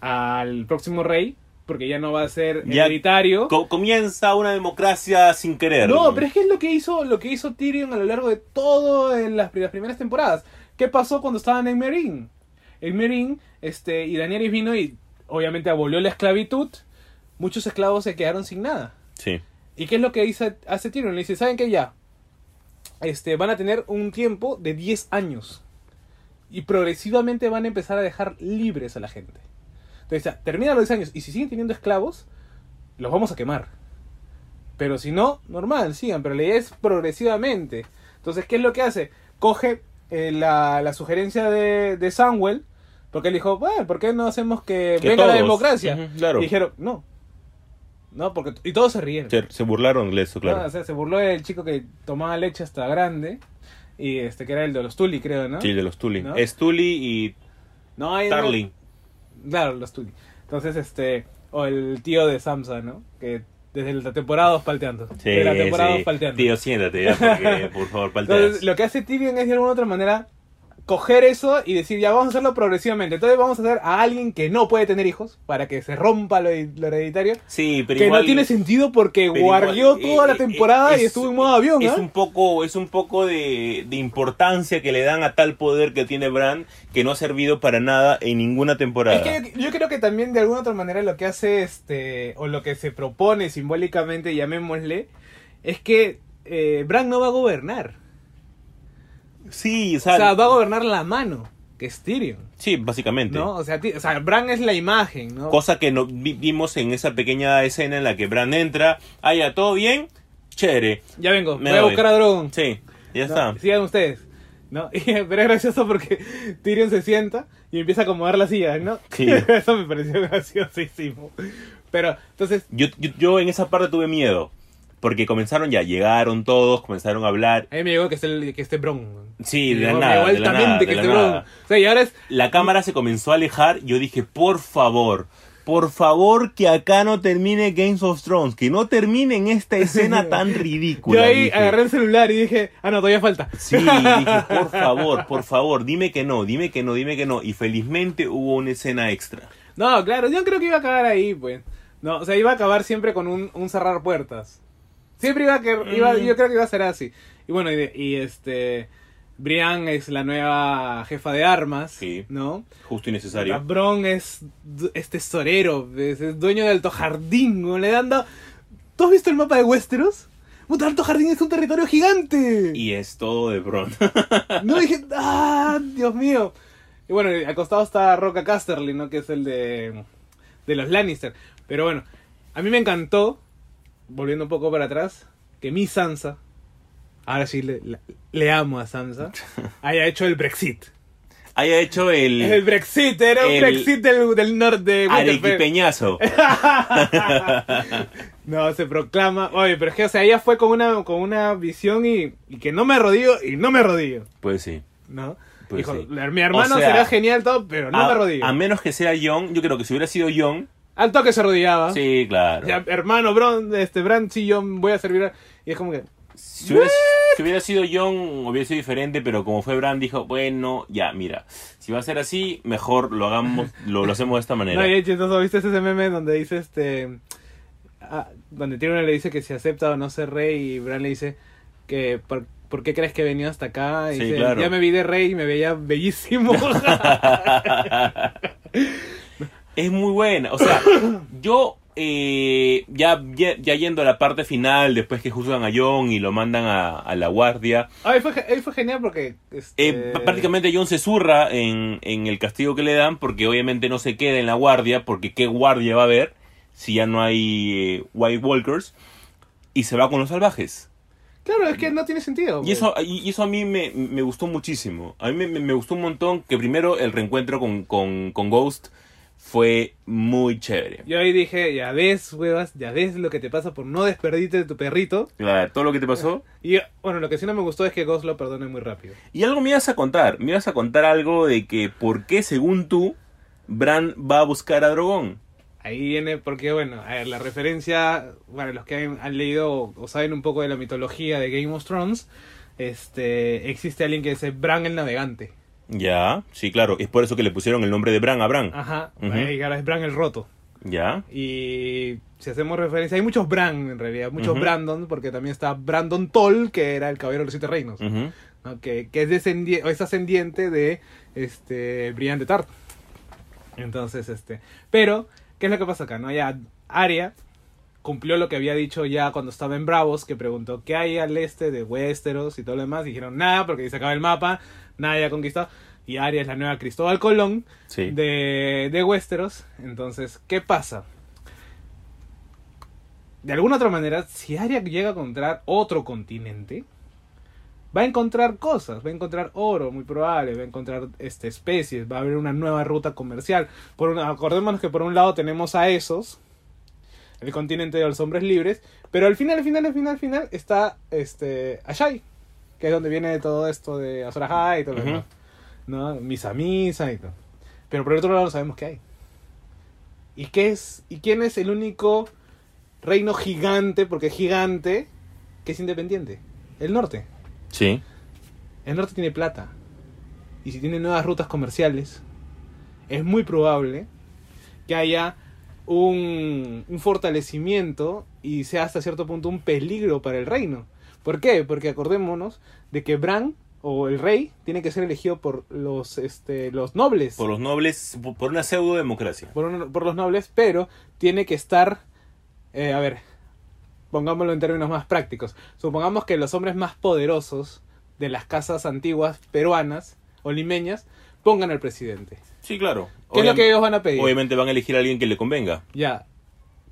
S1: al próximo rey, porque ya no va a ser
S2: Ya
S1: hereditario.
S2: Co- comienza una democracia sin querer.
S1: No, pero es que es lo que hizo, lo que hizo Tyrion a lo largo de todo en las, pri- las primeras temporadas. ¿Qué pasó cuando estaban en Meereen? En Meereen, este, y Daenerys vino y obviamente abolió la esclavitud. Muchos esclavos se quedaron sin nada.
S2: Sí.
S1: ¿Y qué es lo que dice, hace Tyrion? Le dice, ¿saben qué ya? Este, van a tener un tiempo de 10 años. Y progresivamente van a empezar a dejar libres a la gente. Entonces, ya, terminan los 10 años y si siguen teniendo esclavos, los vamos a quemar. Pero si no, normal, sigan, pero la idea es progresivamente. Entonces, ¿qué es lo que hace? Coge eh, la, la sugerencia de, de Samwell, porque él dijo, bueno, ¿por qué no hacemos que,
S2: Que
S1: venga la democracia?
S2: Claro.
S1: Y dijeron, no. No, porque... Y todos se rieron.
S2: Se, se burlaron de eso, claro.
S1: No, o sea, se burló del chico que tomaba leche hasta grande. Y este, que era el de los Tully, creo, ¿no?
S2: Sí, de los Tully.
S1: ¿No?
S2: Es Tully y
S1: No, hay
S2: Tarly.
S1: Claro, los Tully. Entonces, este. O el tío de Samsa, ¿no? Que desde la temporada 2 palteando.
S2: Sí,
S1: de la temporada 2
S2: sí.
S1: palteando.
S2: Tío, siéntate ya, porque, por favor, palteas.
S1: Entonces, lo que hace Tyrion es de alguna otra manera coger eso y decir, ya vamos a hacerlo progresivamente. Entonces vamos a hacer a alguien que no puede tener hijos para que se rompa lo, lo hereditario.
S2: Sí, pero
S1: que
S2: igual-
S1: no tiene sentido porque guardió
S2: igual,
S1: toda
S2: eh,
S1: la
S2: eh,
S1: temporada y
S2: es-
S1: estuvo en modo avión,
S2: Es
S1: ¿ah?
S2: un poco, es un poco de, de importancia que le dan a tal poder que tiene Bran que no ha servido para nada en ninguna temporada.
S1: Es que yo creo que también de alguna otra manera lo que hace este, o lo que se propone simbólicamente, llamémosle, es que eh, Bran no va a gobernar.
S2: Sí, o
S1: O
S2: sea,
S1: va a gobernar la mano, que es Tyrion.
S2: sí, básicamente.
S1: ¿No? O sea, o sea, Bran es la imagen, ¿no?
S2: Cosa que no, vi- vimos en esa pequeña escena en la que Bran entra, ah, ya, todo bien, chévere.
S1: Ya vengo,
S2: Me
S1: voy a buscar a Drogon.
S2: Sí, ya
S1: ¿no?
S2: está.
S1: Sigan ustedes. ¿no? (laughs) Pero es gracioso porque Tyrion se sienta y empieza a acomodar las sillas, ¿no?
S2: Sí. (laughs)
S1: Eso me pareció (laughs) graciosísimo. Pero, entonces,
S2: Yo, yo, yo en esa parte tuve miedo. Porque comenzaron ya, llegaron todos, comenzaron a hablar.
S1: a mí me llegó que esté, que esté Bron.
S2: Sí, de la nada, de la nada,
S1: que
S2: de la
S1: esté Bron.
S2: nada.
S1: O sea, y ahora es...
S2: La cámara se comenzó a alejar. Yo dije, por favor, por favor que acá no termine Games of Thrones. Que no termine en esta escena (laughs) tan ridícula.
S1: Yo ahí
S2: dije.
S1: agarré el celular y dije, ah, no, todavía falta.
S2: Sí, dije, (laughs) por favor, por favor, dime que no, dime que no, dime que no. Y felizmente hubo una escena extra.
S1: No, claro, yo creo que iba a acabar ahí, pues. No, o sea, iba a acabar siempre con un, un cerrar puertas. Siempre iba a que iba,
S2: Mm.
S1: yo creo que iba a ser así. Y bueno, y, este Brian es la nueva jefa de armas,
S2: Sí.
S1: ¿no?
S2: Justo y necesario.
S1: Bron es, es tesorero, es, es dueño de Alto Jardín, ¿no? le dan da- ¿Tú has visto el mapa de Westeros? Puta, Alto Jardín es un territorio gigante.
S2: Y es todo de Bron. (laughs)
S1: No dije, ah, Dios mío. Y bueno, al costado está Roca Casterly, ¿no? Que es el de, de los Lannister. Pero bueno, a mí me encantó, volviendo un poco para atrás, que mi Sansa, ahora sí le, le- le amo a Sansa, (laughs) haya hecho el Brexit.
S2: Haya hecho el,
S1: El Brexit, era un
S2: el
S1: Brexit del, del norte
S2: arequipeñazo. (laughs)
S1: No, se proclama. Oye, pero es que, o sea, ella fue con una, con una visión y, y que no me rodillo y no me rodillo,
S2: Pues sí.
S1: ¿no?
S2: Pues sí.
S1: mi hermano
S2: O sea,
S1: será genial todo, pero no
S2: a,
S1: me rodillo.
S2: a menos que sea John, yo creo que si hubiera sido John,
S1: Al toque se arrodillaba.
S2: sí, claro.
S1: Ya, hermano, Bron, este, Bran, sí, yo voy a servir. a- Y es como que.
S2: Si hubiera, si hubiera sido John, hubiera sido diferente, pero como fue Bran, dijo, bueno, ya, mira, si va a ser así, mejor lo hagamos, lo, lo hacemos de esta manera.
S1: No, y es chistoso, ¿viste ese meme donde dice este. ah, donde Tyrion le dice que si acepta o no ser rey y Bran le dice que. ¿Por, por qué crees que he venido hasta acá? Y
S2: Sí,
S1: dice,
S2: claro.
S1: Ya me vi de rey y me veía bellísimo. (laughs) (laughs)
S2: es muy buena. O sea, (coughs) yo eh, ya, ya, ya yendo a la parte final, después que juzgan a John y lo mandan a, a la guardia,
S1: Ahí fue, ahí fue genial porque. Este,
S2: eh, prácticamente John se zurra en, en el castigo que le dan porque obviamente no se queda en la guardia, porque qué guardia va a haber si ya no hay eh, White Walkers, y se va con los salvajes.
S1: Claro, es que no tiene sentido.
S2: Y eso, y eso a mí me, me gustó muchísimo. A mí me, me- me gustó un montón que primero el reencuentro con, con, con Ghost fue muy chévere.
S1: Yo ahí dije, ya ves, huevas, ya ves lo que te pasa por no desperdirte de tu perrito.
S2: Claro, todo lo que te pasó.
S1: Y bueno, lo que sí no me gustó es que Ghost lo perdone muy rápido.
S2: Y algo me ibas a contar. Me ibas a contar algo de que por qué, según tú, Bran va a buscar a Drogon.
S1: Ahí viene, porque bueno, a ver, la referencia, bueno, los que han, han leído o, o saben un poco de la mitología de Game of Thrones, este, existe alguien que dice Bran el navegante.
S2: Ya, sí, claro. Es por eso que le pusieron el nombre de Bran a Bran.
S1: Ajá,
S2: Ujú.
S1: y ahora es Bran el roto.
S2: Ya.
S1: Y si hacemos referencia, hay muchos Bran en realidad, muchos
S2: Ujú.
S1: Brandon, porque también está Brandon Toll, que era el caballero de los siete reinos. ¿no? que, que es, descendi- o es ascendiente de este Brian de Tart. Entonces, este, pero, ¿qué es lo que pasa acá? No, ya Arya cumplió lo que había dicho ya cuando estaba en Bravos, que preguntó qué hay al este de Westeros y todo lo demás. Dijeron nada, porque se acaba el mapa, nadie ha conquistado. Y Arya es la nueva Cristóbal Colón
S2: Sí.
S1: de, de Westeros. Entonces, ¿qué pasa? De alguna otra manera, si Arya llega a encontrar otro continente, va a encontrar cosas, va a encontrar oro, muy probable, va a encontrar este, especies, va a haber una nueva ruta comercial. Por una, acordémonos que por un lado tenemos a esos, el continente de los hombres libres, pero al final, al final, al final, al final está este, Ashai, que es donde viene todo esto de Azor Ahai y todo lo demás. ¿no? Misa Misa y todo. Pero por el otro lado no sabemos qué hay. ¿Y qué es? ¿Y quién es el único reino gigante, porque es gigante, que es independiente? El norte.
S2: Sí.
S1: El norte tiene plata. y si tiene nuevas rutas comerciales, es muy probable que haya un, un fortalecimiento y sea hasta cierto punto un peligro para el reino. ¿Por qué? Porque acordémonos de que Bran o el rey tiene que ser elegido por los, este, los nobles.
S2: Por los nobles, por- una pseudo democracia.
S1: por, un- por los nobles, pero tiene que estar, eh, a ver, pongámoslo en términos más prácticos. Supongamos que los hombres más poderosos de las casas antiguas peruanas o limeñas pongan al presidente.
S2: Sí, claro.
S1: ¿Qué es lo que ellos van a pedir?
S2: Obviamente van a elegir a alguien que le convenga.
S1: Ya.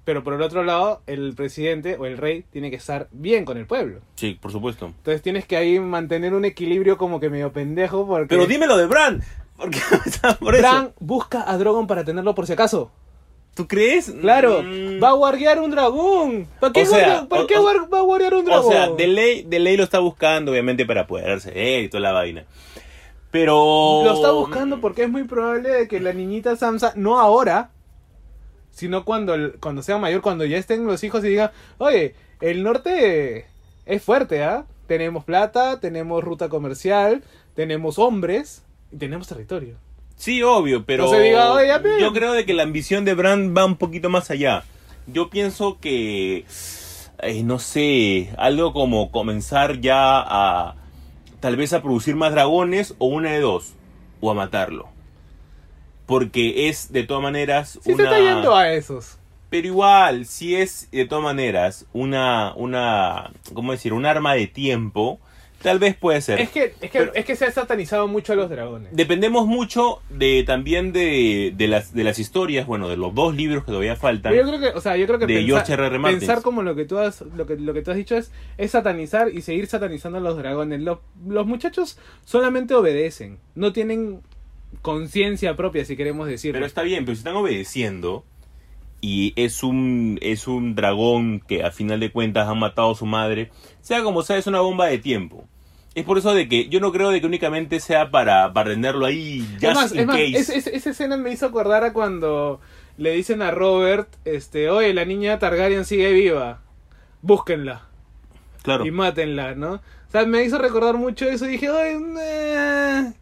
S1: Pero por el otro lado, el presidente o el rey tiene que estar bien con el pueblo.
S2: Sí, por supuesto.
S1: Entonces tienes que ahí mantener un equilibrio como que medio pendejo porque
S2: Pero dímelo de Bran. Porque (laughs) por eso.
S1: Bran busca a Drogon para tenerlo por si acaso.
S2: ¿Tú crees?
S1: Claro,
S2: Mm.
S1: va a guardear un dragón. ¿Para qué,
S2: O sea,
S1: guardia- ¿para
S2: o-
S1: qué
S2: o-
S1: va a guardear un dragón?
S2: O sea, de ley, de ley lo está buscando, obviamente, para apoderarse de él y toda la vaina. Pero.
S1: Lo está buscando porque es muy probable de que la niñita Samsa, no ahora, sino cuando, el- cuando sea mayor, cuando ya estén los hijos y digan, oye, el norte es fuerte, ¿ah? Tenemos plata, tenemos ruta comercial, tenemos hombres y tenemos territorio.
S2: Sí, obvio, pero.
S1: Entonces diga, "Oye, ya, pe".
S2: yo creo de que la ambición de Bran va un poquito más allá. Yo pienso que. eh, no sé, algo como comenzar ya a. Tal vez a producir más dragones o una de dos. O a matarlo. Porque es de todas maneras.
S1: Sí se
S2: una...
S1: está yendo a esos.
S2: Pero igual, si es de todas maneras una, una, ¿cómo decir? Un arma de tiempo, tal vez puede ser.
S1: Es que, es que,
S2: Pero-
S1: es que se ha satanizado mucho a los dragones.
S2: Dependemos mucho de también de, de las, de las historias, bueno, de los dos libros que todavía faltan.
S1: Pero yo creo que, o sea, yo creo que
S2: de
S1: pensa-
S2: George R. R. Martin.
S1: pensar como lo que tú has, lo que, lo que tú has dicho es, es satanizar y seguir satanizando a los dragones. Los, los muchachos solamente obedecen, no tienen conciencia propia, si queremos decir.
S2: Pero está bien, pero si están obedeciendo y es un, es un dragón que a final de cuentas ha matado a su madre, sea como sea, es una bomba de tiempo. Es por eso de que yo no creo de que únicamente sea para, para renderlo ahí, just
S1: es más,
S2: in
S1: es más,
S2: case.
S1: es- es- esa escena me hizo acordar a cuando le dicen a Robert, este, oye, la niña Targaryen sigue viva, búsquenla.
S2: Claro.
S1: y mátenla, ¿no? O sea, me hizo recordar mucho eso y dije, oye,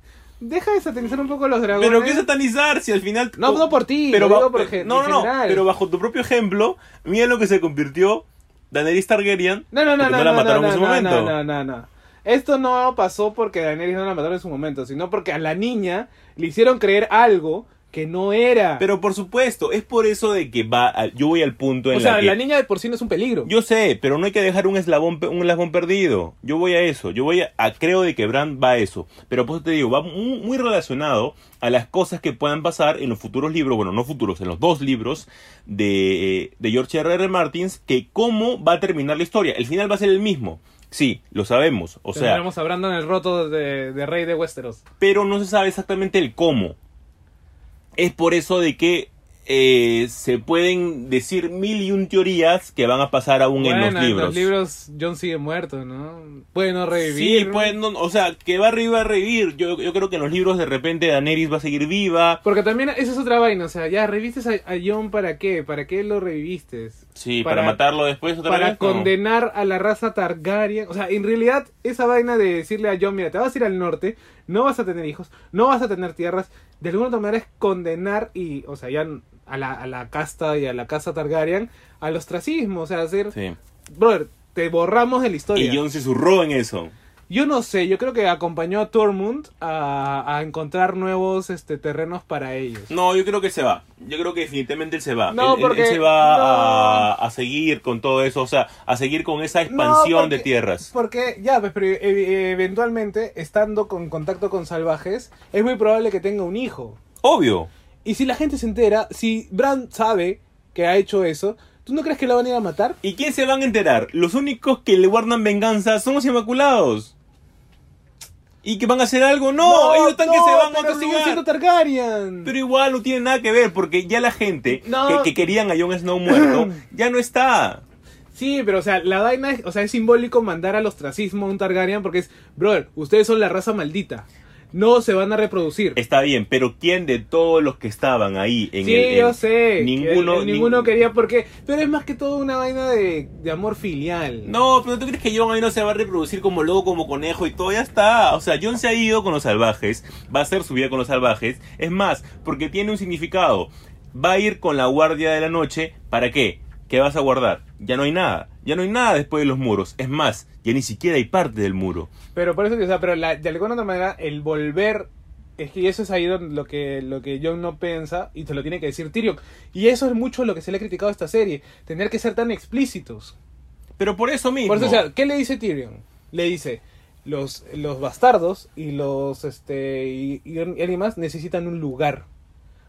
S1: deja de satanizar un poco los dragones.
S2: Pero qué satanizar si al final.
S1: No, no por ti,
S2: pero
S1: digo por gen-
S2: no, no, no. Pero bajo tu propio ejemplo, mira lo que se convirtió Daenerys Targaryen.
S1: No, no, no,
S2: porque
S1: no,
S2: la
S1: no,
S2: mataron
S1: no,
S2: en su
S1: no,
S2: momento.
S1: no, no, no, no. Esto no pasó porque Daenerys no la mataron en su momento, sino porque a la niña le hicieron creer algo que no era.
S2: Pero por supuesto, es por eso de que va. a- yo voy al punto en
S1: o sea,
S2: la que.
S1: la niña de por sí no es un peligro.
S2: Yo sé, pero no hay que dejar un eslabón, un eslabón perdido. Yo voy a eso. Yo voy a, a- creo de que Bran va a eso. Pero pues te digo, va muy, muy relacionado a las cosas que puedan pasar en los futuros libros, bueno, no futuros, en los dos libros de, de George R. R. Martins, que cómo va a terminar la historia. El final va a ser el mismo. Sí, lo sabemos. O sea,
S1: Tendremos a Brandon el roto de, de rey de Westeros.
S2: pero no se sabe exactamente el cómo. Es por eso de que eh, se pueden decir mil y un teorías que van a pasar aún en los libros.
S1: los libros John sigue muerto, ¿no? Puede no revivir.
S2: Sí,
S1: ¿no?
S2: no, o sea, que va a revivir, va a revivir. Yo, yo creo que en los libros de repente Daenerys va a seguir viva.
S1: Porque también esa es otra vaina, o sea, ya revistes a, a John para qué, para qué lo reviviste.
S2: Sí, para, matarlo después otra
S1: para
S2: vez. no.
S1: condenar a la raza Targaryen. O sea, en realidad, esa vaina de decirle a John, mira, te vas a ir al norte, no vas a tener hijos, no vas a tener tierras, de alguna otra manera es condenar y, o sea, ya a la, a la casta y a la casa Targaryen al ostracismo, o sea, hacer,
S2: Sí.
S1: brother, te borramos de la historia.
S2: Y Jon se zurró en eso.
S1: Yo no sé, yo creo que acompañó a Tormund a, a encontrar nuevos este, terrenos para ellos.
S2: No, yo creo que se va. Yo creo que definitivamente él se va.
S1: No,
S2: Él-
S1: porque-
S2: él se va
S1: no.
S2: a, a seguir con todo eso, o sea, a seguir con esa expansión
S1: No, porque-
S2: de tierras.
S1: Porque, ya, pues, pero e- eventualmente, estando con contacto con salvajes, es muy probable que tenga un hijo.
S2: Obvio.
S1: Y si la gente se entera, si Bran sabe que ha hecho eso, ¿tú no crees que lo van a ir a matar?
S2: ¿Y quién se van a enterar? Los únicos que le guardan venganza son los Inmaculados. ¿Y que van a hacer algo? No, ellos están que se van a
S1: pero sigue
S2: castigar.
S1: siendo Targaryen.
S2: Pero igual no tiene nada que ver, porque ya la gente
S1: No.
S2: que, que querían a Jon Snow muerto (clears throat) ya no está.
S1: Sí, pero o sea, la vaina es, o sea, es simbólico mandar al ostracismo a un Targaryen porque es, brother, ustedes son la raza maldita. No se van a reproducir.
S2: Está bien, pero ¿quién de todos los que estaban ahí en
S1: sí,
S2: el... en-
S1: yo sé.
S2: Ninguno...
S1: ninguno
S2: nin-
S1: quería porque. Pero es más que todo una vaina de, de amor filial.
S2: No, pero ¿tú crees que John ahí no se va a reproducir como lobo, como conejo y todo? Ya está. O sea, John se ha ido con los salvajes, va a hacer su vida con los salvajes. Es más, porque tiene un significado. Va a ir con la guardia de la noche. ¿Para qué? ¿Qué vas a guardar? Ya no hay nada. Ya no hay nada después de los muros. Es más, ya ni siquiera hay parte del muro.
S1: Pero por eso, o sea, pero la- de alguna otra manera, el volver. Es que eso es ahí donde lo que, lo que John no piensa y te lo tiene que decir Tyrion. Y eso es mucho lo que se le ha criticado a esta serie. Tener que ser tan explícitos.
S2: Pero por eso mismo.
S1: Por eso, o sea, ¿qué le dice Tyrion? Le dice, los, los bastardos y los, este, y, y alguien más necesitan un lugar.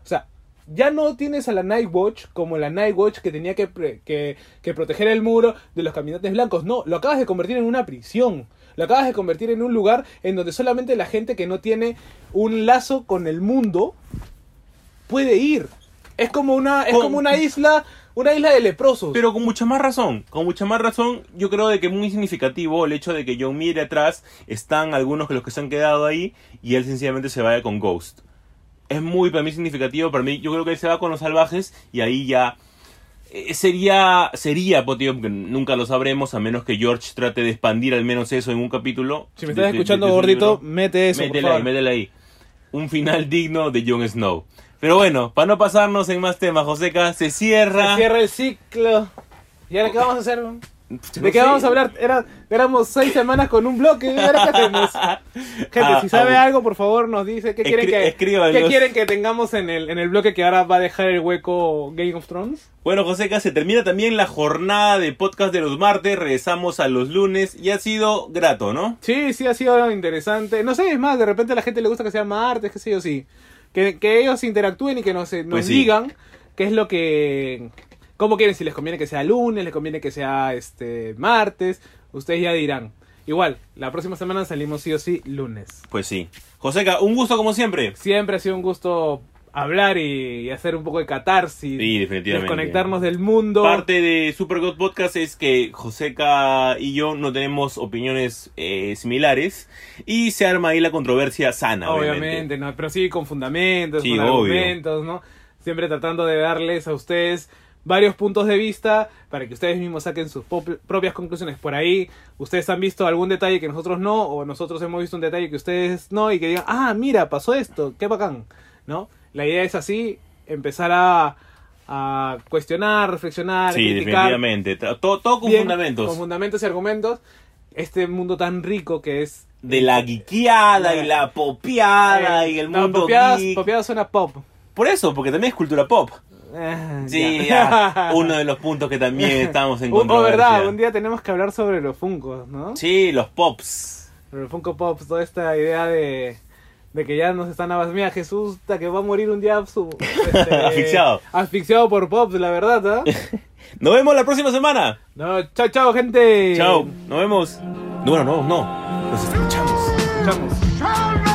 S1: O sea, ya no tienes a la Night Watch como la Night Watch que tenía que, que, que proteger el muro de los caminantes blancos. No, lo acabas de convertir en una prisión. Lo acabas de convertir en un lugar en donde solamente la gente que no tiene un lazo con el mundo puede ir. Es como una, es
S2: Con-
S1: como una isla, una isla de leprosos.
S2: Pero con mucha más razón, con mucha más razón, yo creo de que es muy significativo el hecho de que John mire atrás, están algunos de los que se han quedado ahí y él sencillamente se vaya con Ghost. Es muy para mí significativo, para mí yo creo que él se va con los salvajes y ahí ya eh, sería sería pues, tío, nunca lo sabremos a menos que George trate de expandir al menos eso en un capítulo.
S1: si me estás
S2: de-
S1: escuchando,
S2: de
S1: gordito, mete eso, por
S2: métele
S1: favor.
S2: ahí, métele ahí. Un final digno de Jon Snow. Pero bueno, para no pasarnos en más temas, Joseca, se cierra.
S1: Se cierra el ciclo. ¿Y ahora qué vamos a hacer?
S2: No
S1: ¿De qué
S2: sé.
S1: vamos a hablar? Era, éramos seis semanas con un bloque. ¿y ahora qué hacemos? (laughs) Gente,
S2: Ah,
S1: si sabe
S2: ah,
S1: algo, por favor, nos dice qué quieren que, qué quieren que tengamos en el, en el bloque que ahora va a dejar el hueco Game of Thrones.
S2: Bueno, Joseca, se termina también la jornada de podcast de los martes. Regresamos a los lunes y ha sido grato, ¿no?
S1: Sí, sí, ha sido interesante. No sé, es más, de repente a la gente le gusta que sea martes, qué sé yo, sí. Que, que ellos interactúen y que nos, nos
S2: Pues sí.
S1: digan qué es lo que... ¿Cómo quieren? Si les conviene que sea lunes, les conviene que sea este martes. Ustedes ya dirán. Igual, la próxima semana salimos sí o sí lunes.
S2: Pues sí. Joseca, un gusto como siempre.
S1: Siempre ha sido un gusto hablar y, y hacer un poco de catarsis.
S2: Sí, definitivamente.
S1: Desconectarnos del mundo.
S2: Parte de Super God Podcast es que Joseca y yo no tenemos opiniones eh, similares y se arma ahí la controversia sana, obviamente.
S1: Obviamente, ¿no? Pero sí con fundamentos,
S2: Sí,
S1: con
S2: obvio.
S1: argumentos, ¿no? Siempre tratando de darles a ustedes varios puntos de vista para que ustedes mismos saquen sus propias conclusiones. Por ahí, ustedes han visto algún detalle que nosotros no, o nosotros hemos visto un detalle que ustedes no, y que digan, ah, mira, pasó esto, qué bacán, ¿no? La idea es así, empezar a, a cuestionar, reflexionar,
S2: Sí,
S1: criticar.
S2: definitivamente. Todo, todo con
S1: bien,
S2: fundamentos.
S1: Con fundamentos y argumentos. Este mundo tan rico que es...
S2: de la guiqueada y la popeada y el
S1: No,
S2: mundo geek.
S1: popeadas suena pop.
S2: Por eso, porque también es cultura pop.
S1: Ah,
S2: Sí,
S1: ya. (laughs)
S2: uno de los puntos que también estamos en (laughs)
S1: Oh,
S2: controversia.
S1: verdad, un día tenemos que hablar sobre los Funkos, ¿no?
S2: Sí, los pops.
S1: Los Funko Pops, toda esta idea de, de que ya nos están abas- Mira, Jesús, ta, que va a morir un día su, este, (laughs)
S2: Asfixiado.
S1: Asfixiado por Pops, la verdad, ¿ah?
S2: Nos vemos la próxima semana.
S1: No, chao, chao, gente.
S2: Chao, nos vemos. No, bueno, no, no. Nos escuchamos.
S1: Escuchamos.
S3: Children!